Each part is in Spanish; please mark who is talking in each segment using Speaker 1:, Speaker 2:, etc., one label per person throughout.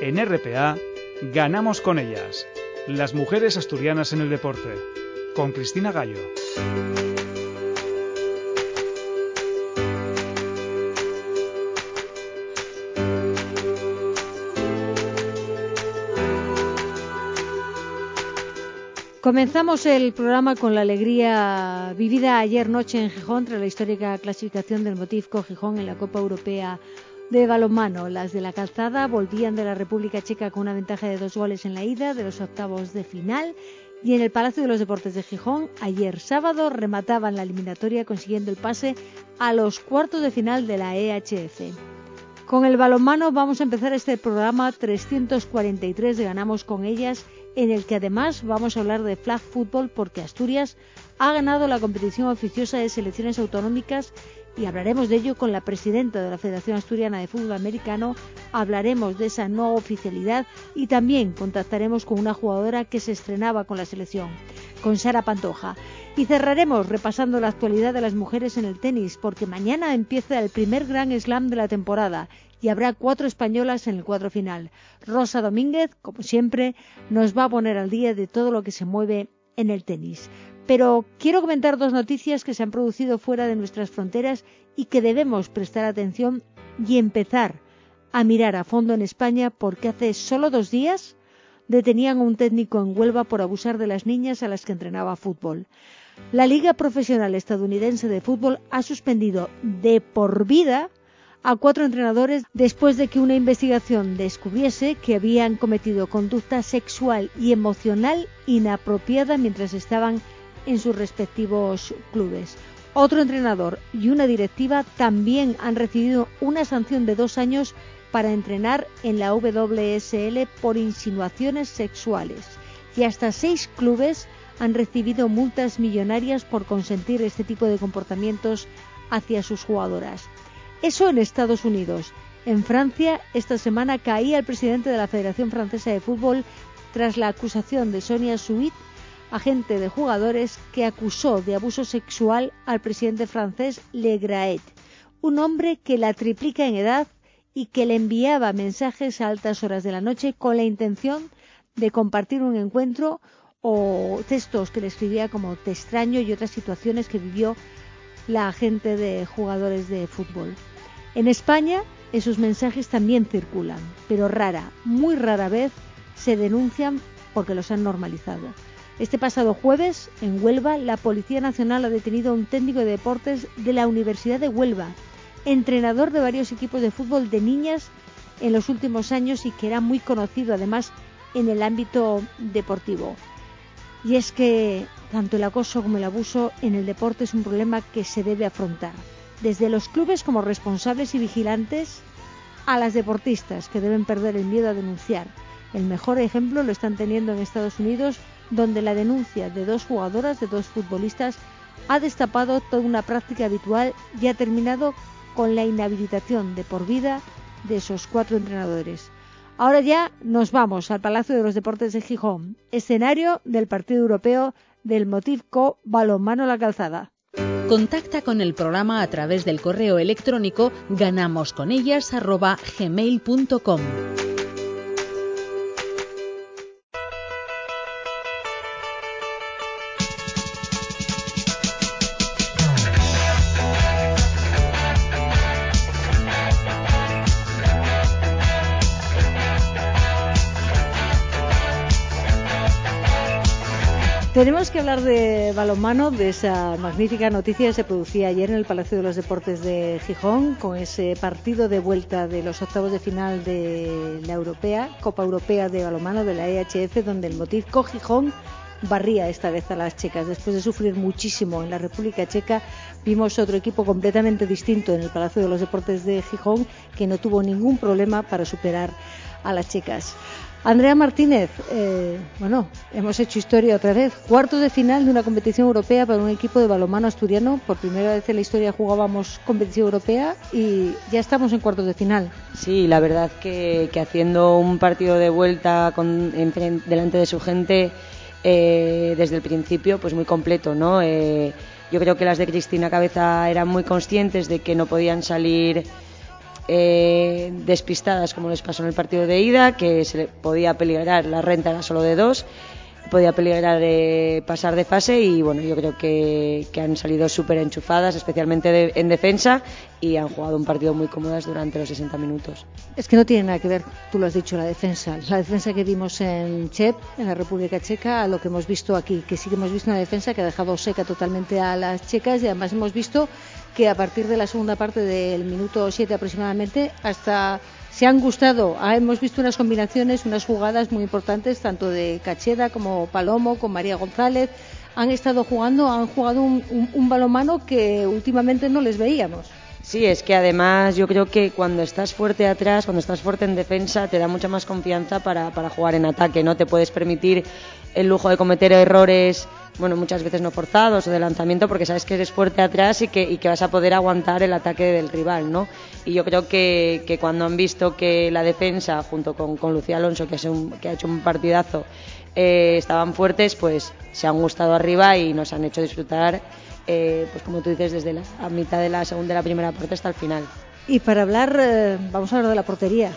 Speaker 1: En RPA, ganamos con ellas. Las mujeres asturianas en el deporte. Con Cristina Gallo.
Speaker 2: Comenzamos el programa con la alegría vivida ayer noche en Gijón tras la histórica clasificación del Motivco Gijón en la Copa Europea de balonmano. Las de la calzada volvían de la República Checa con una ventaja de dos goles en la ida de los octavos de final y en el Palacio de los Deportes de Gijón ayer sábado remataban la eliminatoria consiguiendo el pase a los cuartos de final de la EHF. Con el balonmano vamos a empezar este programa 343 de Ganamos con ellas en el que además vamos a hablar de flag football porque Asturias ha ganado la competición oficiosa de selecciones autonómicas y hablaremos de ello con la presidenta de la Federación Asturiana de Fútbol Americano, hablaremos de esa no oficialidad y también contactaremos con una jugadora que se estrenaba con la selección, con Sara Pantoja. Y cerraremos repasando la actualidad de las mujeres en el tenis, porque mañana empieza el primer Grand Slam de la temporada y habrá cuatro españolas en el cuadro final. Rosa Domínguez, como siempre, nos va a poner al día de todo lo que se mueve en el tenis. Pero quiero comentar dos noticias que se han producido fuera de nuestras fronteras y que debemos prestar atención y empezar a mirar a fondo en España porque hace solo dos días detenían a un técnico en Huelva por abusar de las niñas a las que entrenaba fútbol. La Liga Profesional Estadounidense de Fútbol ha suspendido de por vida a cuatro entrenadores después de que una investigación descubriese que habían cometido conducta sexual y emocional inapropiada mientras estaban en sus respectivos clubes. Otro entrenador y una directiva también han recibido una sanción de dos años para entrenar en la WSL por insinuaciones sexuales y hasta seis clubes han recibido multas millonarias por consentir este tipo de comportamientos hacia sus jugadoras. Eso en Estados Unidos. En Francia, esta semana caía el presidente de la Federación Francesa de Fútbol tras la acusación de Sonia Suit, agente de jugadores, que acusó de abuso sexual al presidente francés Le Graet, un hombre que la triplica en edad y que le enviaba mensajes a altas horas de la noche con la intención de compartir un encuentro o textos que le escribía como te extraño y otras situaciones que vivió la agente de jugadores de fútbol. En España esos mensajes también circulan, pero rara, muy rara vez se denuncian porque los han normalizado. Este pasado jueves, en Huelva, la Policía Nacional ha detenido a un técnico de deportes de la Universidad de Huelva, entrenador de varios equipos de fútbol de niñas en los últimos años y que era muy conocido además en el ámbito deportivo. Y es que tanto el acoso como el abuso en el deporte es un problema que se debe afrontar, desde los clubes como responsables y vigilantes a las deportistas que deben perder el miedo a denunciar. El mejor ejemplo lo están teniendo en Estados Unidos, donde la denuncia de dos jugadoras, de dos futbolistas, ha destapado toda una práctica habitual y ha terminado con la inhabilitación de por vida de esos cuatro entrenadores. Ahora ya nos vamos al Palacio de los Deportes de Gijón, escenario del Partido Europeo del Motivco Balonmano La Calzada.
Speaker 3: Contacta con el programa a través del correo electrónico ganamosconellas@gmail.com.
Speaker 2: Tenemos que hablar de balonmano, de esa magnífica noticia que se producía ayer en el Palacio de los Deportes de Gijón, con ese partido de vuelta de los octavos de final de la Europea, Copa Europea de Balonmano de la EHF, donde el Motivco Gijón barría esta vez a las checas. Después de sufrir muchísimo en la República Checa, vimos otro equipo completamente distinto en el Palacio de los Deportes de Gijón, que no tuvo ningún problema para superar a las checas. Andrea Martínez, eh, bueno, hemos hecho historia otra vez. Cuartos de final de una competición europea para un equipo de balonmano asturiano. Por primera vez en la historia jugábamos competición europea y ya estamos en cuartos de final.
Speaker 4: Sí, la verdad que, haciendo un partido de vuelta con, delante de su gente eh, desde el principio, pues muy completo, ¿no? Eh, yo creo que las de Cristina Cabeza eran muy conscientes de que no podían salir eh, despistadas como les pasó en el partido de ida, que se podía peligrar, la renta era solo de dos, podía peligrar de pasar de fase y bueno, yo creo que, que han salido súper enchufadas, especialmente en defensa y han jugado un partido muy cómodas durante los 60 minutos.
Speaker 2: Es que no tiene nada que ver, tú lo has dicho, la defensa. La defensa que vimos en Chep, en la República Checa, a lo que hemos visto aquí, que sí que hemos visto una defensa que ha dejado seca totalmente a las checas y además hemos visto que a partir de la segunda parte del minuto 7 aproximadamente hasta se han gustado, Ah, hemos visto unas combinaciones, unas jugadas muy importantes, tanto de Cacheda como Palomo, con María González. Han estado jugando, han jugado un, balonmano que últimamente no les veíamos.
Speaker 4: Sí, es que además yo creo que cuando estás fuerte atrás, cuando estás fuerte en defensa, te da mucha más confianza para, para jugar en ataque, ¿no? Te puedes permitir el lujo de cometer errores, bueno, muchas veces no forzados o de lanzamiento, porque sabes que eres fuerte atrás y que, y que vas a poder aguantar el ataque del rival, ¿no? Y yo creo que, que cuando han visto que la defensa, junto con, con Lucía Alonso, que, un- que ha hecho un partidazo, eh, estaban fuertes, pues se han gustado arriba y nos han hecho disfrutar, eh, pues como tú dices, desde la a mitad de la segunda de la primera parte hasta el final.
Speaker 2: Y para hablar, eh, vamos a hablar de la portería,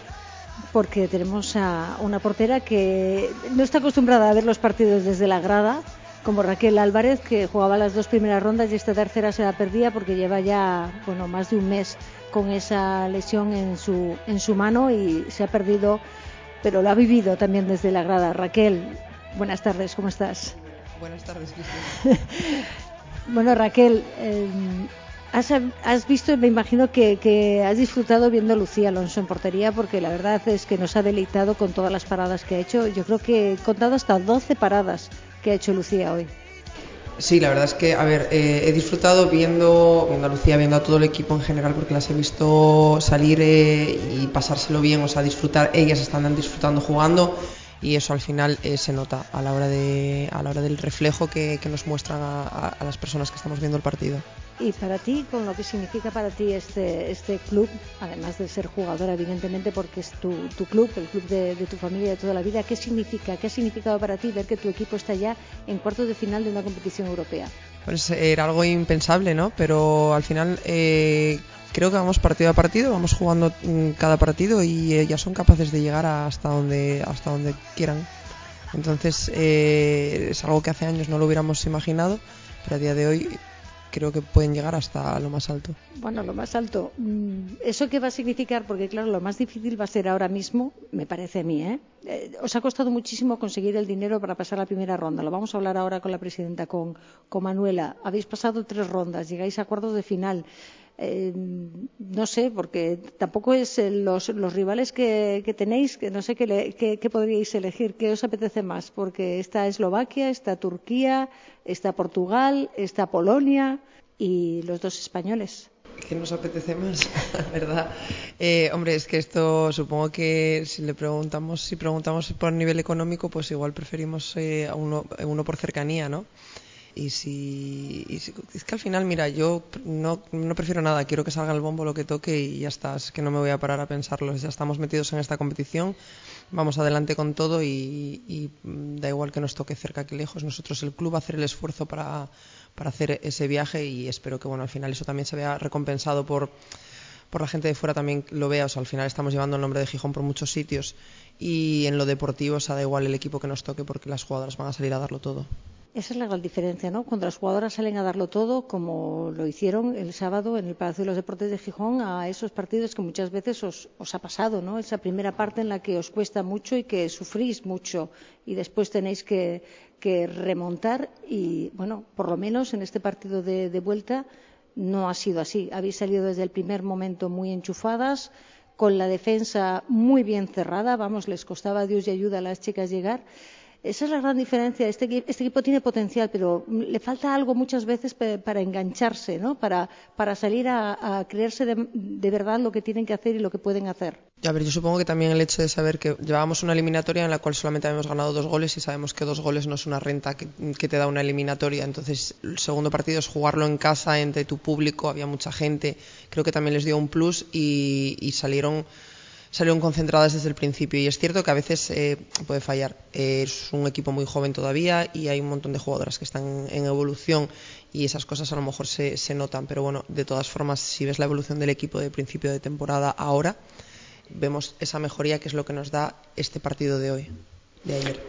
Speaker 2: porque tenemos a una portera que no está acostumbrada a ver los partidos desde la grada, como Raquel Álvarez, que jugaba las dos primeras rondas y esta tercera se la perdía porque lleva ya bueno, más de un mes con esa lesión en su, en su mano y se ha perdido, pero lo ha vivido también desde la grada. Raquel, buenas tardes, ¿cómo estás?
Speaker 5: Buenas tardes, Cristina.
Speaker 2: Bueno, Raquel, eh, has, has visto, me imagino que, que has disfrutado viendo a Lucía Alonso en portería, porque la verdad es que nos ha deleitado con todas las paradas que ha hecho. Yo creo que he contado hasta 12 paradas que ha hecho Lucía hoy.
Speaker 5: Sí, la verdad es que, a ver, eh, he disfrutado viendo, a Lucía, viendo a todo el equipo en general, porque las he visto salir eh, y pasárselo bien, o sea, disfrutar, ellas están disfrutando jugando y eso al final eh, se nota a la hora, de, a la hora del reflejo que, que nos muestran a, a- a las personas que estamos viendo el partido.
Speaker 2: Y para ti, con lo que significa para ti este, este club, además de ser jugadora, evidentemente, porque es tu, tu club, el club de, de tu familia de toda la vida, ¿qué significa? ¿Qué ha significado para ti ver que tu equipo está ya en cuartos de final de una competición europea?
Speaker 5: Pues era algo impensable, ¿no? Pero al final eh, creo que vamos partido a partido, vamos jugando mm, cada partido y eh, ya son capaces de llegar hasta donde hasta donde quieran. Entonces eh, es algo que hace años no lo hubiéramos imaginado, pero a día de hoy creo que pueden llegar hasta lo más alto.
Speaker 2: Bueno, lo más alto. mm, ¿Eso qué va a significar? Porque, claro, lo más difícil va a ser ahora mismo, me parece a mí, ¿eh? Eh, os ha costado muchísimo conseguir el dinero para pasar la primera ronda. Lo vamos a hablar ahora con la presidenta, con, con Manuela. Habéis pasado tres rondas, llegáis a cuartos de final. Eh, no sé, porque tampoco es eh, los, los rivales que, tenéis, que no sé qué, le- podríais elegir, qué os apetece más, porque está Eslovaquia, está Turquía, está Portugal, está Polonia y los dos españoles.
Speaker 5: ¿Qué nos apetece más? ¿Verdad? Eh, hombre, es que esto supongo que si le preguntamos, si preguntamos por nivel económico, pues igual preferimos eh, a uno, uno por cercanía, ¿no? Y si, y si- es que al final, mira, yo no, no prefiero nada, quiero que salga el bombo lo que toque y ya está, es que no me voy a parar a pensarlo, ya estamos metidos en esta competición, vamos adelante con todo y, y, da igual que nos toque cerca que lejos, nosotros el club va a hacer el esfuerzo para, para hacer ese viaje y espero que bueno, al final eso también se vea recompensado por, por la gente de fuera también lo vea, o sea, al final estamos llevando el nombre de Gijón por muchos sitios y en lo deportivo, o sea, da igual el equipo que nos toque porque las jugadoras van a salir a darlo todo.
Speaker 2: Esa es la gran diferencia, ¿no? Cuando las jugadoras salen a darlo todo, como lo hicieron el sábado en el Palacio de los Deportes de Gijón, a esos partidos que muchas veces os, os ha pasado, ¿no? Esa primera parte en la que os cuesta mucho y que sufrís mucho y después tenéis que, remontar y, bueno, por lo menos en este partido de, de vuelta no ha sido así. Habéis salido desde el primer momento muy enchufadas, con la defensa muy bien cerrada, vamos, les costaba Dios y ayuda a las chicas llegar. Esa es la gran diferencia. Este, este equipo tiene potencial, pero le falta algo muchas veces para engancharse, ¿no? para, para salir a, a creerse de, de verdad lo que tienen que hacer y lo que pueden hacer.
Speaker 5: A ver, yo supongo que también el hecho de saber que llevábamos una eliminatoria en la cual solamente habíamos ganado dos goles y sabemos que dos goles no es una renta que, te da una eliminatoria. Entonces, el segundo partido es jugarlo en casa entre tu público, había mucha gente. Creo que también les dio un plus y salieron salieron concentradas desde el principio y es cierto que a veces eh, puede fallar. es un equipo muy joven todavía y hay un montón de jugadoras que están en evolución y esas cosas a lo mejor se, se notan, pero bueno, de todas formas, si ves la evolución del equipo de principio de temporada ahora, vemos esa mejoría que es lo que nos da este partido de hoy, de ayer.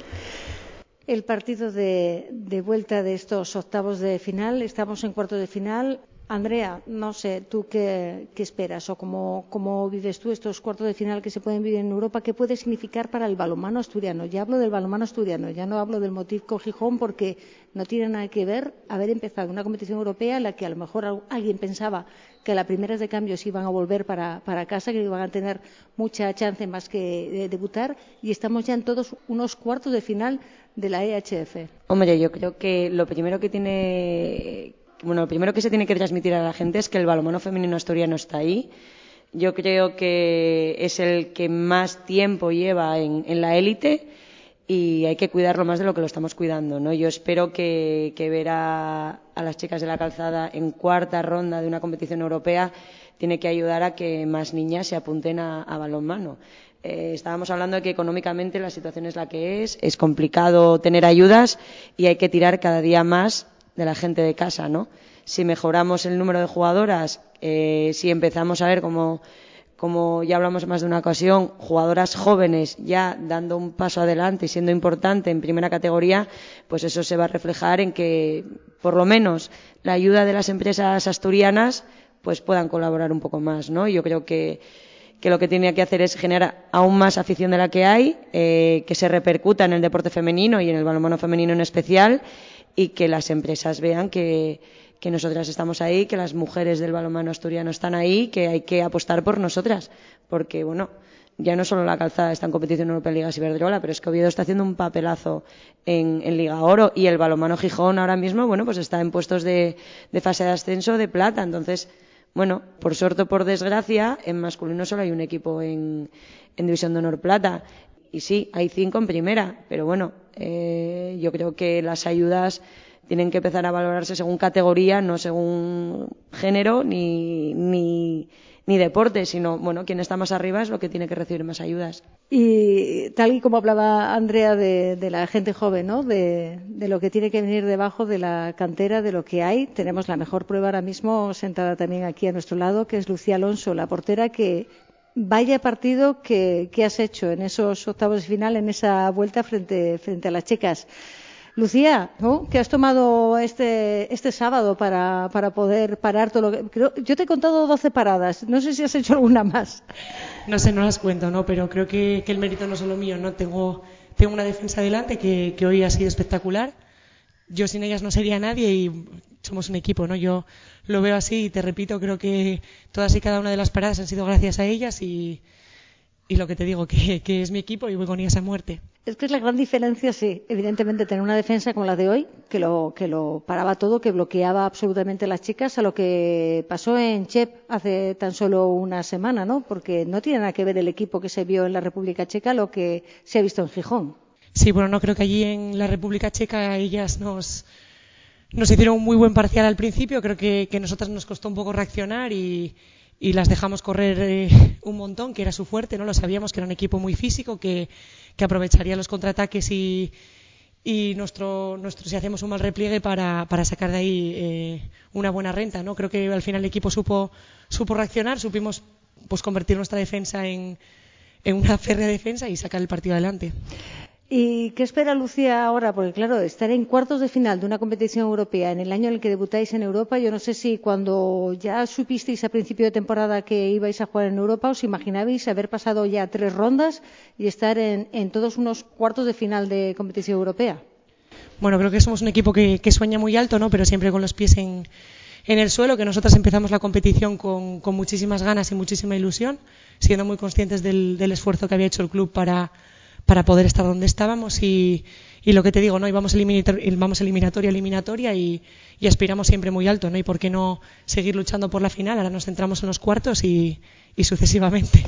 Speaker 2: El partido de, de, vuelta de estos octavos de final, estamos en cuarto de final. Andrea, no sé, ¿tú qué, esperas o cómo, cómo, vives tú estos cuartos de final que se pueden vivir en Europa? ¿Qué puede significar para el balonmano asturiano? Ya hablo del balonmano asturiano, ya no hablo del Motivco Gijón porque no tiene nada que ver haber empezado una competición europea en la que a lo mejor alguien pensaba que las primeras de cambio se iban a volver para, para casa, que iban a tener mucha chance más que de debutar y estamos ya en todos unos cuartos de final de la EHF.
Speaker 4: Hombre, yo creo que lo primero que tiene bueno, lo primero que se tiene que transmitir a la gente es que el balonmano femenino asturiano está ahí. Yo creo que es el que más tiempo lleva en, la élite y hay que cuidarlo más de lo que lo estamos cuidando. ¿no? Yo espero que, ver a, a, las chicas de la calzada en cuarta ronda de una competición europea tiene que ayudar a que más niñas se apunten a, a balonmano. Eh, estábamos hablando de que económicamente la situación es la que es, es complicado tener ayudas y hay que tirar cada día más de la gente de casa, ¿no? Si mejoramos el número de jugadoras, eh, si empezamos a ver como, como ya hablamos más de una ocasión, jugadoras jóvenes ya dando un paso adelante y siendo importante en primera categoría, pues eso se va a reflejar en que, por lo menos, la ayuda de las empresas asturianas pues puedan colaborar un poco más, ¿no? Yo creo que, que lo que tiene que hacer es generar aún más afición de la que hay, eh, que se repercuta en el deporte femenino y en el balonmano femenino en especial y que las empresas vean que, que nosotras estamos ahí, que las mujeres del balonmano asturiano están ahí, que hay que apostar por nosotras, porque bueno, ya no solo la calzada está en competición europea Liga Ciberdrola, pero es que Oviedo está haciendo un papelazo en, Liga Oro y el balonmano Gijón ahora mismo, bueno, pues está en puestos de, de fase de ascenso de plata, entonces, bueno, por suerte o por desgracia, en masculino solo hay un equipo en, en División de Honor Plata. Y sí, hay cinco en primera, pero bueno, eh, yo creo que las ayudas tienen que empezar a valorarse según categoría, no según género ni, ni, ni deporte, sino, bueno, quien está más arriba es lo que tiene que recibir más ayudas.
Speaker 2: Y tal y como hablaba Andrea de, de la gente joven, ¿no? De, de, lo que tiene que venir debajo de la cantera, de lo que hay, tenemos la mejor prueba ahora mismo sentada también aquí a nuestro lado, que es Lucía Alonso, la portera que vaya partido que, que, has hecho en esos octavos de final, en esa vuelta frente, frente a las chicas. Lucía, ¿no? que has tomado este, este sábado para, poder parar todo lo que. Creo, yo te he contado 12 paradas, no sé si has hecho alguna más.
Speaker 6: No sé, no las cuento, ¿no? pero creo que, que el mérito no es solo mío. ¿no? Tengo, tengo una defensa adelante que, que hoy ha sido espectacular. Yo sin ellas no sería nadie y somos un equipo, ¿no? Yo lo veo así y te repito, creo que todas y cada una de las paradas han sido gracias a ellas y, y lo que te digo, que, que, es mi equipo y voy con ellas a muerte.
Speaker 2: Es que es la gran diferencia, sí, evidentemente, tener una defensa como la de hoy, que lo, que lo paraba todo, que bloqueaba absolutamente a las chicas, a lo que pasó en Chep hace tan solo una semana, ¿no? Porque no tiene nada que ver el equipo que se vio en la República Checa lo que se ha visto en Gijón.
Speaker 6: Sí, bueno, no creo que allí en la República Checa ellas nos, nos hicieron un muy buen parcial al principio. Creo que, que nosotras nos costó un poco reaccionar y, y las dejamos correr eh, un montón, que era su fuerte, ¿no? Lo sabíamos que era un equipo muy físico, que, que aprovecharía los contraataques y, y nuestro, nuestro, si hacemos un mal repliegue para, para sacar de ahí eh, una buena renta, ¿no? Creo que al final el equipo supo, supo reaccionar, supimos pues convertir nuestra defensa en, en una férrea defensa y sacar el partido adelante.
Speaker 2: ¿Y qué espera Lucía ahora? Porque claro, estar en cuartos de final de una competición europea en el año en el que debutáis en Europa, yo no sé si cuando ya supisteis a principio de temporada que ibais a jugar en Europa, os imaginabais haber pasado ya tres rondas y estar en, todos unos cuartos de final de competición europea.
Speaker 6: Bueno, creo que somos un equipo que, sueña muy alto, ¿no? Pero siempre con los pies en, el suelo, que nosotras empezamos la competición con, con muchísimas ganas y muchísima ilusión, siendo muy conscientes del esfuerzo que había hecho el club para para poder estar donde estábamos y, y lo que te digo, ¿no? Íbamos eliminator, vamos eliminatoria, eliminatoria y, y, aspiramos siempre muy alto, ¿no? Y por qué no seguir luchando por la final, ahora nos centramos en los cuartos y, y sucesivamente.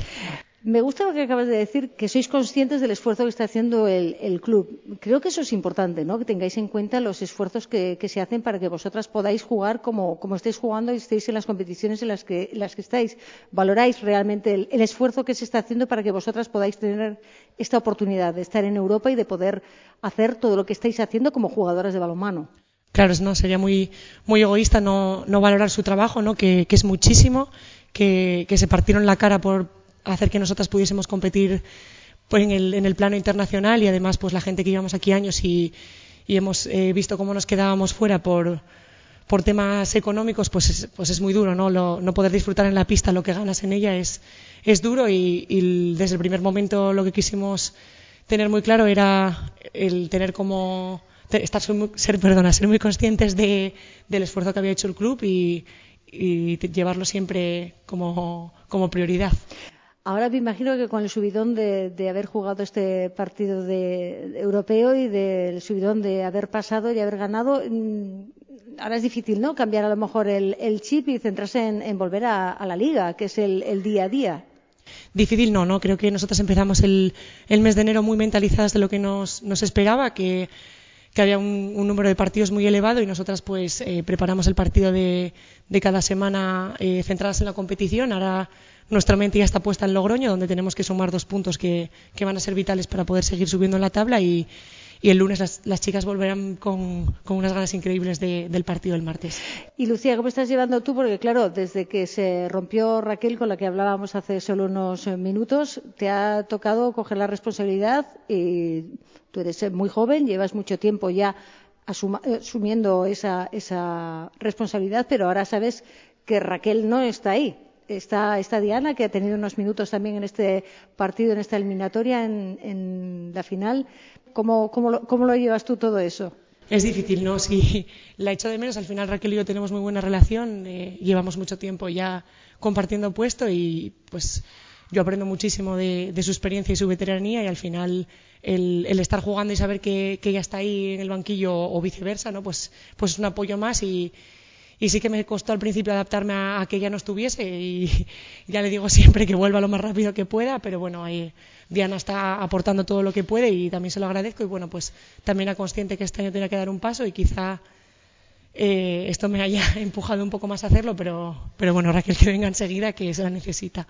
Speaker 2: Me gusta lo que acabas de decir, que sois conscientes del esfuerzo que está haciendo el, club. Creo que eso es importante, ¿no? Que tengáis en cuenta los esfuerzos que, se hacen para que vosotras podáis jugar como, estáis jugando y estéis en las competiciones en las que, las que estáis. Valoráis realmente el, esfuerzo que se está haciendo para que vosotras podáis tener esta oportunidad de estar en Europa y de poder hacer todo lo que estáis haciendo como jugadoras de balonmano.
Speaker 6: Claro, no sería muy, muy egoísta no, no valorar su trabajo, ¿no? que, es muchísimo, que se partieron la cara por, hacer que nosotras pudiésemos competir pues, en, el, en, el, plano internacional y además pues la gente que llevamos aquí años y, y hemos eh, visto cómo nos quedábamos fuera por, por temas económicos pues es, pues es muy duro ¿no? Lo, no poder disfrutar en la pista lo que ganas en ella es, es duro y, desde el primer momento lo que quisimos tener muy claro era el tener como estar ser perdona ser muy conscientes de, del esfuerzo que había hecho el club y, llevarlo siempre como prioridad.
Speaker 2: Ahora me imagino que con el subidón de, haber jugado este partido de, europeo y del subidón de haber pasado y haber ganado, mmm, ahora es difícil, ¿no? Cambiar a lo mejor el, el chip y centrarse en, volver a, a, la liga, que es el, el, día a día.
Speaker 6: Difícil no, ¿no? Creo que nosotros empezamos el, el mes de enero muy mentalizadas de lo que nos, nos esperaba, que, había un, un, número de partidos muy elevado y nosotras pues eh, preparamos el partido de, de cada semana eh, centradas en la competición. Ahora nuestra mente ya está puesta en Logroño, donde tenemos que sumar dos puntos que, van a ser vitales para poder seguir subiendo en la tabla y, y el lunes las, las, chicas volverán con, unas ganas increíbles de, del partido el martes.
Speaker 2: Y Lucía, ¿cómo estás llevando tú? Porque claro, desde que se rompió Raquel, con la que hablábamos hace solo unos minutos, te ha tocado coger la responsabilidad y tú eres muy joven, llevas mucho tiempo ya asuma, asumiendo esa, esa responsabilidad, pero ahora sabes que Raquel no está ahí está, está Diana, que ha tenido unos minutos también en este partido, en esta eliminatoria, en, la final. ¿Cómo, lo, ¿Cómo lo llevas tú todo eso?
Speaker 6: Es difícil, ¿no? Sí, la echo de menos. Al final Raquel y yo tenemos muy buena relación. Eh, llevamos mucho tiempo ya compartiendo puesto y pues yo aprendo muchísimo de, de, su experiencia y su veteranía y al final el, el estar jugando y saber que, que, ella está ahí en el banquillo o viceversa, ¿no? Pues, pues es un apoyo más y, y sí que me costó al principio adaptarme a, a, que ella no estuviese y ya le digo siempre que vuelva lo más rápido que pueda, pero bueno, ahí Diana está aportando todo lo que puede y también se lo agradezco y bueno, pues también era consciente que este año tenía que dar un paso y quizá eh, esto me haya empujado un poco más a hacerlo, pero, pero bueno, Raquel que venga enseguida que se la necesita.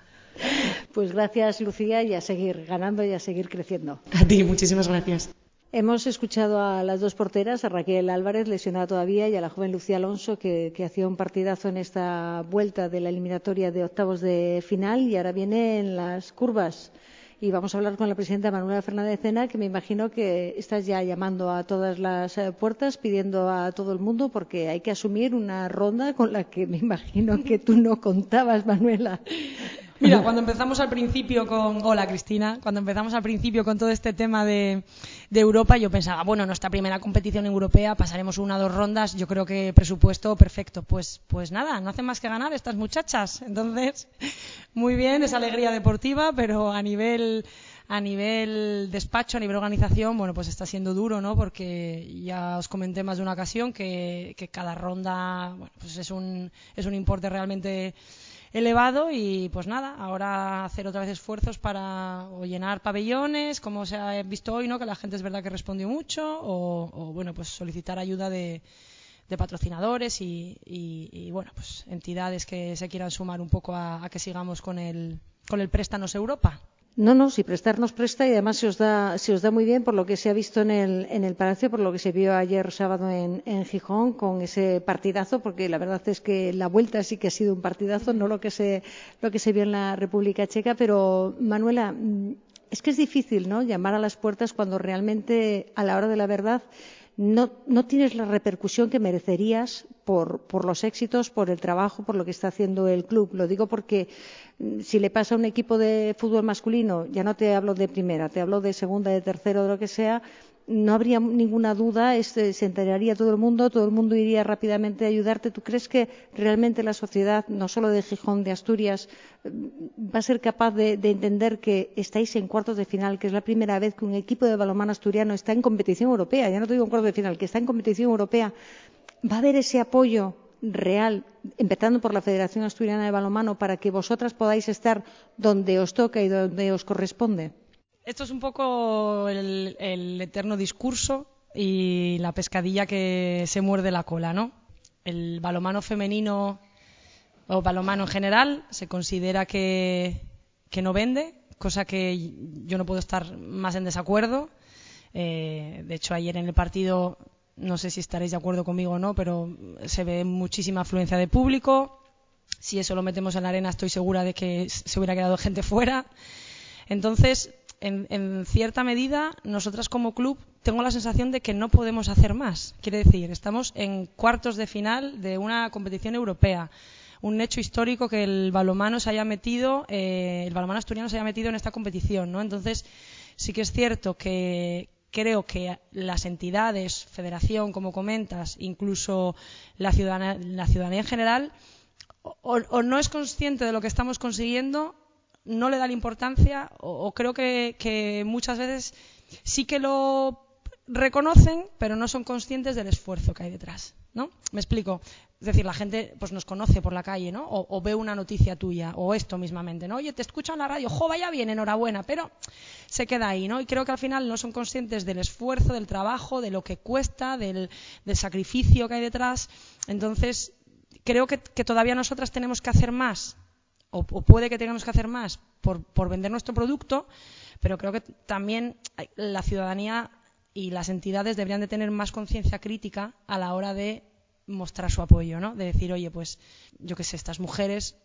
Speaker 2: Pues gracias Lucía y a seguir ganando y a seguir creciendo.
Speaker 6: A ti, muchísimas gracias.
Speaker 2: Hemos escuchado a las dos porteras, a Raquel Álvarez, lesionada todavía, y a la joven Lucía Alonso, que, hacía un partidazo en esta vuelta de la eliminatoria de octavos de final, y ahora viene en las curvas. Y vamos a hablar con la presidenta Manuela Fernández Cena, que me imagino que estás ya llamando a todas las puertas, pidiendo a todo el mundo, porque hay que asumir una ronda con la que me imagino que tú no contabas, Manuela.
Speaker 7: Mira, cuando empezamos al principio con. Hola, Cristina. Cuando empezamos al principio con todo este tema de, Europa, yo pensaba, bueno, nuestra primera competición europea, pasaremos una o dos rondas, yo creo que presupuesto perfecto. Pues, pues nada, no hacen más que ganar estas muchachas. Entonces, muy bien, es alegría deportiva, pero a nivel a nivel despacho, a nivel organización, bueno, pues está siendo duro, ¿no? Porque ya os comenté más de una ocasión que, que cada ronda, bueno, pues es un, es un importe realmente elevado y pues nada, ahora hacer otra vez esfuerzos para o llenar pabellones, como se ha visto hoy, ¿no? Que la gente es verdad que respondió mucho, o, bueno, pues solicitar ayuda de, de patrocinadores y, y, y, bueno, pues entidades que se quieran sumar un poco a, a que sigamos con el, con el Préstanos Europa.
Speaker 2: No, no, si prestarnos presta y además se os da, se os da muy bien por lo que se ha visto en el, en el Palacio, por lo que se vio ayer sábado en, Gijón con ese partidazo, porque la verdad es que la vuelta sí que ha sido un partidazo, no lo que se, lo que se vio en la República Checa. Pero, Manuela, es que es difícil, ¿no? Llamar a las puertas cuando realmente, a la hora de la verdad, no, no tienes la repercusión que merecerías por, por, los éxitos, por el trabajo, por lo que está haciendo el club. Lo digo porque si le pasa a un equipo de fútbol masculino, ya no te hablo de primera, te hablo de segunda, de tercera, de lo que sea, no habría ninguna duda, este, se enteraría todo el mundo, todo el mundo iría rápidamente a ayudarte. ¿Tú crees que realmente la sociedad, no solo de Gijón, de Asturias, va a ser capaz de, de, entender que estáis en cuartos de final, que es la primera vez que un equipo de balonmano asturiano está en competición europea? Ya no te digo en cuartos de final, que está en competición europea. ¿Va a haber ese apoyo real, empezando por la Federación Asturiana de Balonmano, para que vosotras podáis estar donde os toca y donde os corresponde?
Speaker 7: Esto es un poco el, eterno discurso y la pescadilla que se muerde la cola, ¿no? El balomano femenino o balomano en general se considera que, que no vende, cosa que yo no puedo estar más en desacuerdo. Eh, de hecho, ayer en el partido, no sé si estaréis de acuerdo conmigo o no, pero se ve muchísima afluencia de público. Si eso lo metemos en la arena, estoy segura de que se hubiera quedado gente fuera. Entonces, en, cierta medida, nosotras como club tengo la sensación de que no podemos hacer más. Quiere decir, estamos en cuartos de final de una competición europea. Un hecho histórico que el balomano se haya metido, eh, el balomano asturiano se haya metido en esta competición, ¿no? Entonces, sí que es cierto que creo que las entidades, federación, como comentas, incluso la ciudadanía, la ciudadanía en general, o no es consciente de lo que estamos consiguiendo no le da la importancia o, creo que, muchas veces sí que lo reconocen, pero no son conscientes del esfuerzo que hay detrás, ¿no? Me explico. Es decir, la gente pues nos conoce por la calle, ¿no? O, ve una noticia tuya, o esto mismamente, ¿no? Oye, te escucho en la radio, jo, vaya bien, enhorabuena, pero se queda ahí, ¿no? Y creo que al final no son conscientes del esfuerzo, del trabajo, de lo que cuesta, del, sacrificio que hay detrás. Entonces, creo que todavía nosotras tenemos que hacer más o, o, puede que tengamos que hacer más por, por, vender nuestro producto, pero creo que también la ciudadanía y las entidades deberían de tener más conciencia crítica a la hora de mostrar su apoyo, ¿no? De decir, oye, pues yo qué sé, estas mujeres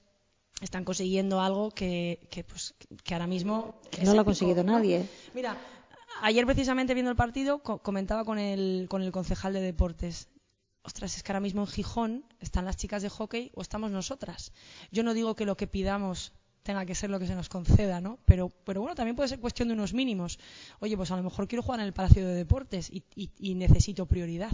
Speaker 7: están consiguiendo algo que, que, pues, que ahora mismo...
Speaker 2: Que no lo ha conseguido nadie.
Speaker 7: Mira, ayer precisamente viendo el partido co comentaba con el, con el concejal de deportes ostras, es que ahora mismo en Gijón están las chicas de hockey o estamos nosotras. Yo no digo que lo que pidamos tenga que ser lo que se nos conceda, ¿no? Pero, pero bueno, también puede ser cuestión de unos mínimos. Oye, pues a lo mejor quiero jugar en el Palacio de Deportes y, y, y necesito prioridad,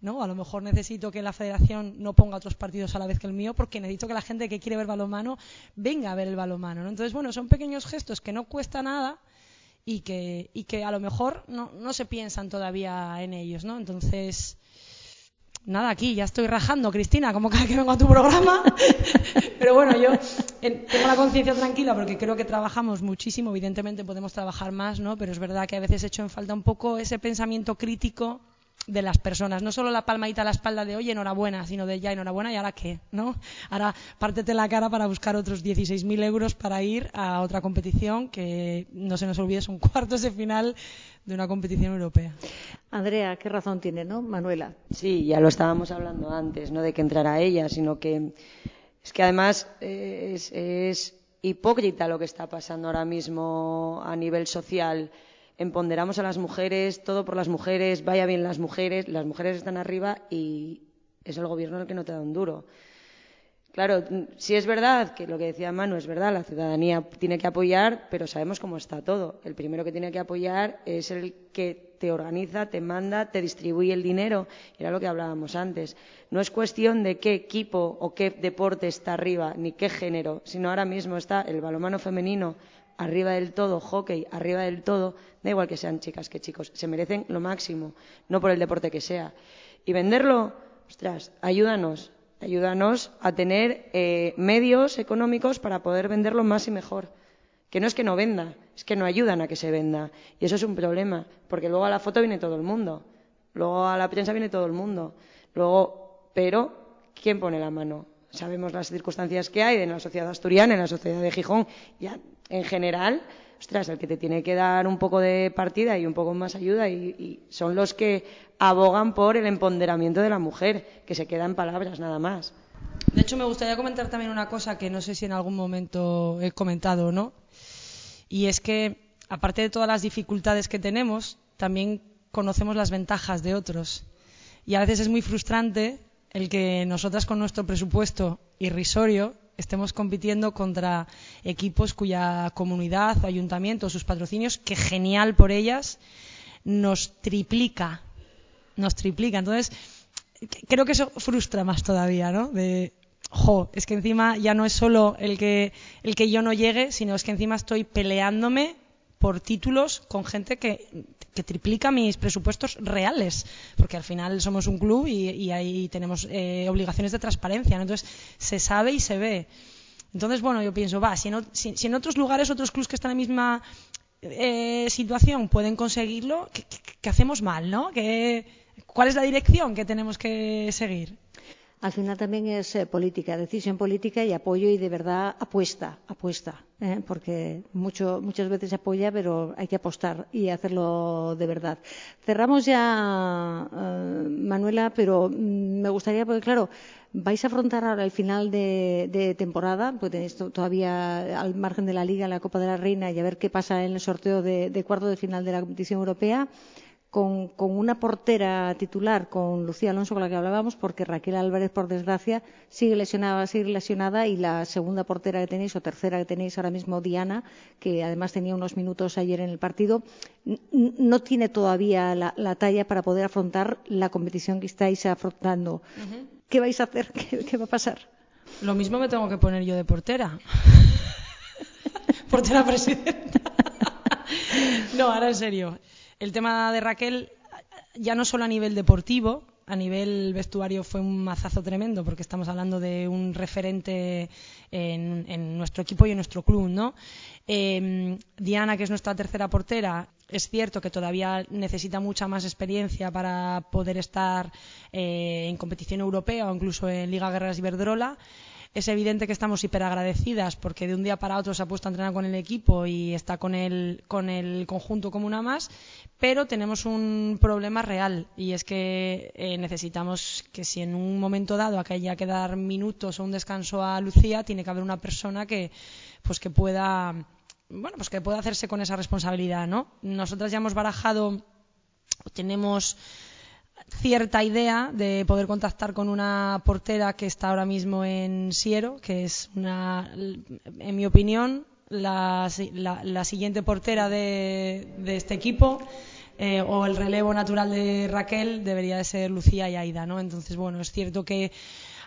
Speaker 7: ¿no? A lo mejor necesito que la federación no ponga otros partidos a la vez que el mío porque necesito que la gente que quiere ver balonmano venga a ver el balonmano, ¿no? Entonces, bueno, son pequeños gestos que no cuesta nada y que, y que a lo mejor no, no se piensan todavía en ellos, ¿no? Entonces, nada, aquí ya estoy rajando, Cristina, como cada que vengo a tu programa. Pero bueno, yo tengo la conciencia tranquila porque creo que trabajamos muchísimo. Evidentemente podemos trabajar más, ¿no? Pero es verdad que a veces echo en falta un poco ese pensamiento crítico de las personas. No solo la palmadita a la espalda de, oye, enhorabuena, sino de ya, enhorabuena, ¿y ahora qué? ¿no? Ahora pártete la cara para buscar otros 16.000 euros para ir a otra competición que, no se nos olvide, son cuartos de final de una competición europea.
Speaker 2: Andrea, qué razón tiene, ¿no? Manuela.
Speaker 4: Sí, ya lo estábamos hablando antes, no de que entrara ella, sino que es que además es, es hipócrita lo que está pasando ahora mismo a nivel social empoderamos a las mujeres, todo por las mujeres, vaya bien las mujeres, las mujeres están arriba y es el gobierno el que no te da un duro. Claro, sí es verdad que lo que decía Manu es verdad, la ciudadanía tiene que apoyar, pero sabemos cómo está todo. El primero que tiene que apoyar es el que te organiza, te manda, te distribuye el dinero. Era lo que hablábamos antes. No es cuestión de qué equipo o qué deporte está arriba, ni qué género, sino ahora mismo está el balomano femenino arriba del todo, hockey arriba del todo, da igual que sean chicas que chicos, se merecen lo máximo, no por el deporte que sea. Y venderlo, ostras, ayúdanos, ayúdanos a tener eh, medios económicos para poder venderlo más y mejor. Que no es que no venda, es que no ayudan a que se venda. Y eso es un problema, porque luego a la foto viene todo el mundo, luego a la prensa viene todo el mundo, luego, pero ¿quién pone la mano? Sabemos las circunstancias que hay en la sociedad asturiana, en la sociedad de Gijón, ya en general, ostras, el que te tiene que dar un poco de partida y un poco más ayuda y, son los que abogan por el empoderamiento de la mujer, que se queda en palabras nada más.
Speaker 7: De hecho, me gustaría comentar también una cosa que no sé si en algún momento he comentado o no, y es que, aparte de todas las dificultades que tenemos, también conocemos las ventajas de otros. Y a veces es muy frustrante el que nosotras con nuestro presupuesto irrisorio estemos compitiendo contra equipos cuya comunidad o ayuntamiento o sus patrocinios, que genial por ellas, nos triplica. Nos triplica. Entonces, creo que eso frustra más todavía, ¿no? De, jo, es que encima ya no es solo el que, el que yo no llegue, sino es que encima estoy peleándome por títulos con gente que, que, triplica mis presupuestos reales, porque al final somos un club y, ahí tenemos eh, obligaciones de transparencia. Entonces, se sabe y se ve. Entonces, bueno, yo pienso, va, si en, si, en otros lugares, otros clubes que están en la misma eh, situación pueden conseguirlo, ¿qué, hacemos mal, no? ¿Qué, ¿Cuál es la dirección que tenemos que seguir?
Speaker 2: Al final también es eh, política, decisión política y apoyo y de verdad apuesta, apuesta, ¿eh? porque mucho, muchas veces apoya, pero hay que apostar y hacerlo de verdad. Cerramos ya, eh, Manuela, pero mm, me gustaría, porque claro, vais a afrontar ahora el final de, temporada, pues tenéis todavía al margen de la Liga, la Copa de la Reina y a ver qué pasa en el sorteo de, de cuarto de final de la competición europea con, una portera titular, con Lucía Alonso, con la que hablábamos, porque Raquel Álvarez, por desgracia, sigue lesionada, sigue lesionada, y la segunda portera que tenéis, o tercera que tenéis ahora mismo, Diana, que además tenía unos minutos ayer en el partido, no tiene todavía la, talla para poder afrontar la competición que estáis afrontando. ¿Qué vais a hacer? ¿Qué va a pasar?
Speaker 7: Lo mismo me tengo que poner yo de portera. portera presidenta. no, ahora en serio el tema de Raquel, ya no solo a nivel deportivo, a nivel vestuario fue un mazazo tremendo porque estamos hablando de un referente en, nuestro equipo y en nuestro club, ¿no? Em, Diana, que es nuestra tercera portera, es cierto que todavía necesita mucha más experiencia para poder estar eh, en competición europea o incluso en Liga Guerreras Iberdrola. Es evidente que estamos hiperagradecidas porque de un día para otro se ha puesto a entrenar con el equipo y está con el, con el conjunto como una más, pero tenemos un problema real y es que eh, necesitamos que si en un momento dado haya que dar minutos o un descanso a Lucía, tiene que haber una persona que, pues que pueda bueno, pues que pueda hacerse con esa responsabilidad, ¿no? Nosotras ya hemos barajado, tenemos cierta idea de poder contactar con una portera que está ahora mismo en Siero, que es una, en mi opinión, la, siguiente portera de, este equipo. Eh, o el relevo natural de Raquel debería de ser Lucía y Aida, ¿no? Entonces, bueno, es cierto que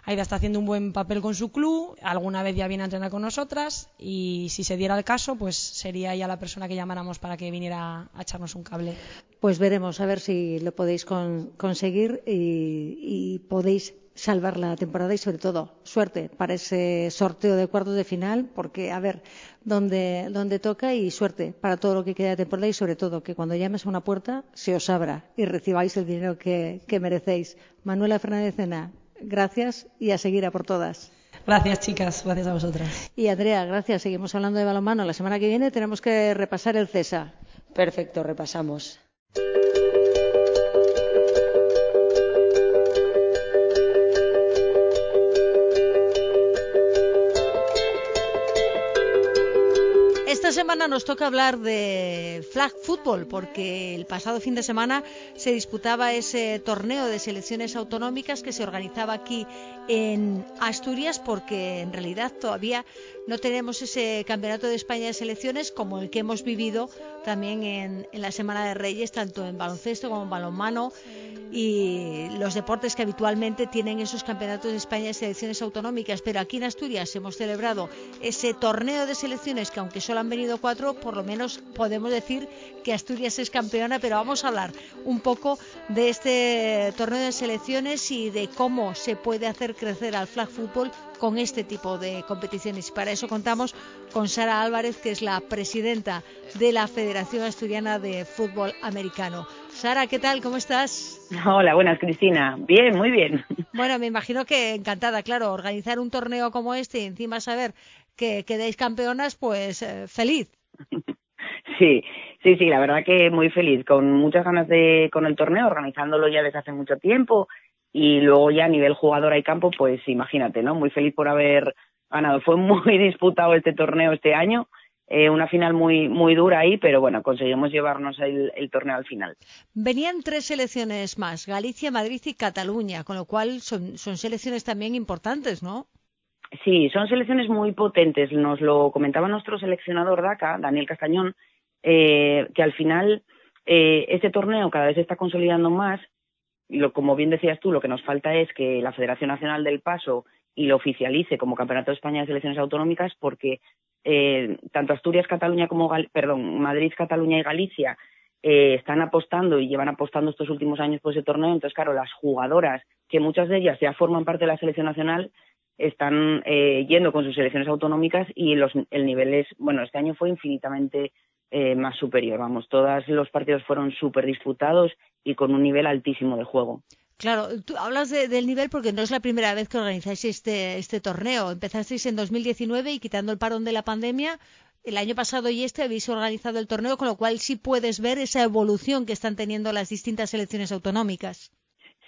Speaker 7: Aida está haciendo un buen papel con su club, alguna vez ya viene a entrenar con nosotras y si se diera el caso, pues sería ella la persona que llamáramos para que viniera a echarnos un cable.
Speaker 2: Pues veremos a ver si lo podéis conseguir y, podéis salvar la temporada y sobre todo suerte para ese sorteo de cuartos de final porque a ver dónde, dónde toca y suerte para todo lo que queda de temporada y sobre todo que cuando llames a una puerta se os abra y recibáis el dinero que, que merecéis. Manuela Fernández Cena, gracias y a seguir a por todas.
Speaker 7: Gracias, chicas. Gracias a vosotras.
Speaker 2: Y Andrea, gracias. Seguimos hablando de balonmano. La semana que viene tenemos que repasar el CESA.
Speaker 4: Perfecto, repasamos.
Speaker 2: Esta semana nos toca hablar de flag football porque el pasado fin de semana se disputaba ese torneo de selecciones autonómicas que se organizaba aquí en Asturias porque en realidad todavía no tenemos ese campeonato de España de selecciones como el que hemos vivido también en, la Semana de Reyes, tanto en baloncesto como en balonmano y los deportes que habitualmente tienen esos campeonatos de España de selecciones autonómicas. Pero aquí en Asturias hemos celebrado ese torneo de selecciones que aunque solo han venido cuatro, por lo menos podemos decir que Asturias es campeona. Pero vamos a hablar un poco de este torneo de selecciones y de cómo se puede hacer crecer al flag football con este tipo de competiciones. Y para eso contamos con Sara Álvarez, que es la presidenta de la Federación Asturiana de Fútbol Americano. Sara, ¿qué tal? ¿Cómo estás?
Speaker 8: Hola, buenas, Cristina. Bien, muy bien.
Speaker 2: Bueno, me imagino que encantada, claro, organizar un torneo como este y encima saber que quedáis campeonas, pues eh, feliz.
Speaker 8: Sí, sí, sí, la verdad que muy feliz, con muchas ganas de con el torneo, organizándolo ya desde hace mucho tiempo y luego ya a nivel jugadora y campo, pues imagínate, ¿no? Muy feliz por haber ganado. Fue muy disputado este torneo este año eh, una final muy muy dura ahí, pero bueno, conseguimos llevarnos el, torneo al final.
Speaker 2: Venían tres selecciones más, Galicia, Madrid y Cataluña, con lo cual son, son selecciones también importantes, ¿no?
Speaker 8: Sí, son selecciones muy potentes. Nos lo comentaba nuestro seleccionador DACA, Daniel Castañón, eh, que al final eh, este torneo cada vez se está consolidando más. Lo, como bien decías tú, lo que nos falta es que la Federación Nacional del Paso y lo oficialice como Campeonato de España de Selecciones Autonómicas porque eh, tanto Asturias, Cataluña como, perdón, Madrid, Cataluña y Galicia eh, están apostando y llevan apostando estos últimos años por ese torneo. Entonces, claro, las jugadoras, que muchas de ellas ya forman parte de la selección nacional, están eh, yendo con sus selecciones autonómicas y los, el nivel es, bueno, este año fue infinitamente eh, más superior. Vamos, todos los partidos fueron súper disputados y con un nivel altísimo de juego.
Speaker 2: Claro, tú hablas del nivel porque no es la primera vez que organizáis este, este torneo. Empezasteis en 2019 y quitando el parón de la pandemia, el año pasado y este habéis organizado el torneo, con lo cual sí puedes ver esa evolución que están teniendo las distintas selecciones autonómicas.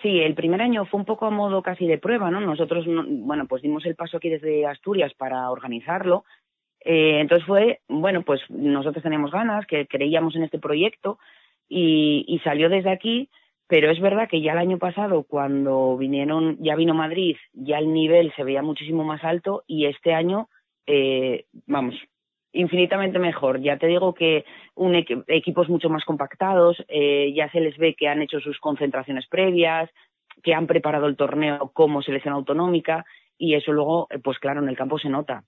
Speaker 8: Sí, el primer año fue un poco a modo casi de prueba, ¿no? Nosotros, bueno, pues dimos el paso aquí desde Asturias para organizarlo. Eh, entonces fue, bueno, pues nosotros teníamos ganas, que creíamos en este proyecto y, salió desde aquí pero es verdad que ya el año pasado, cuando vinieron, ya vino Madrid, ya el nivel se veía muchísimo más alto y este año, eh, vamos, infinitamente mejor. Ya te digo que un equipos mucho más compactados, eh, ya se les ve que han hecho sus concentraciones previas, que han preparado el torneo como selección autonómica y eso luego, eh, pues claro, en el campo se nota.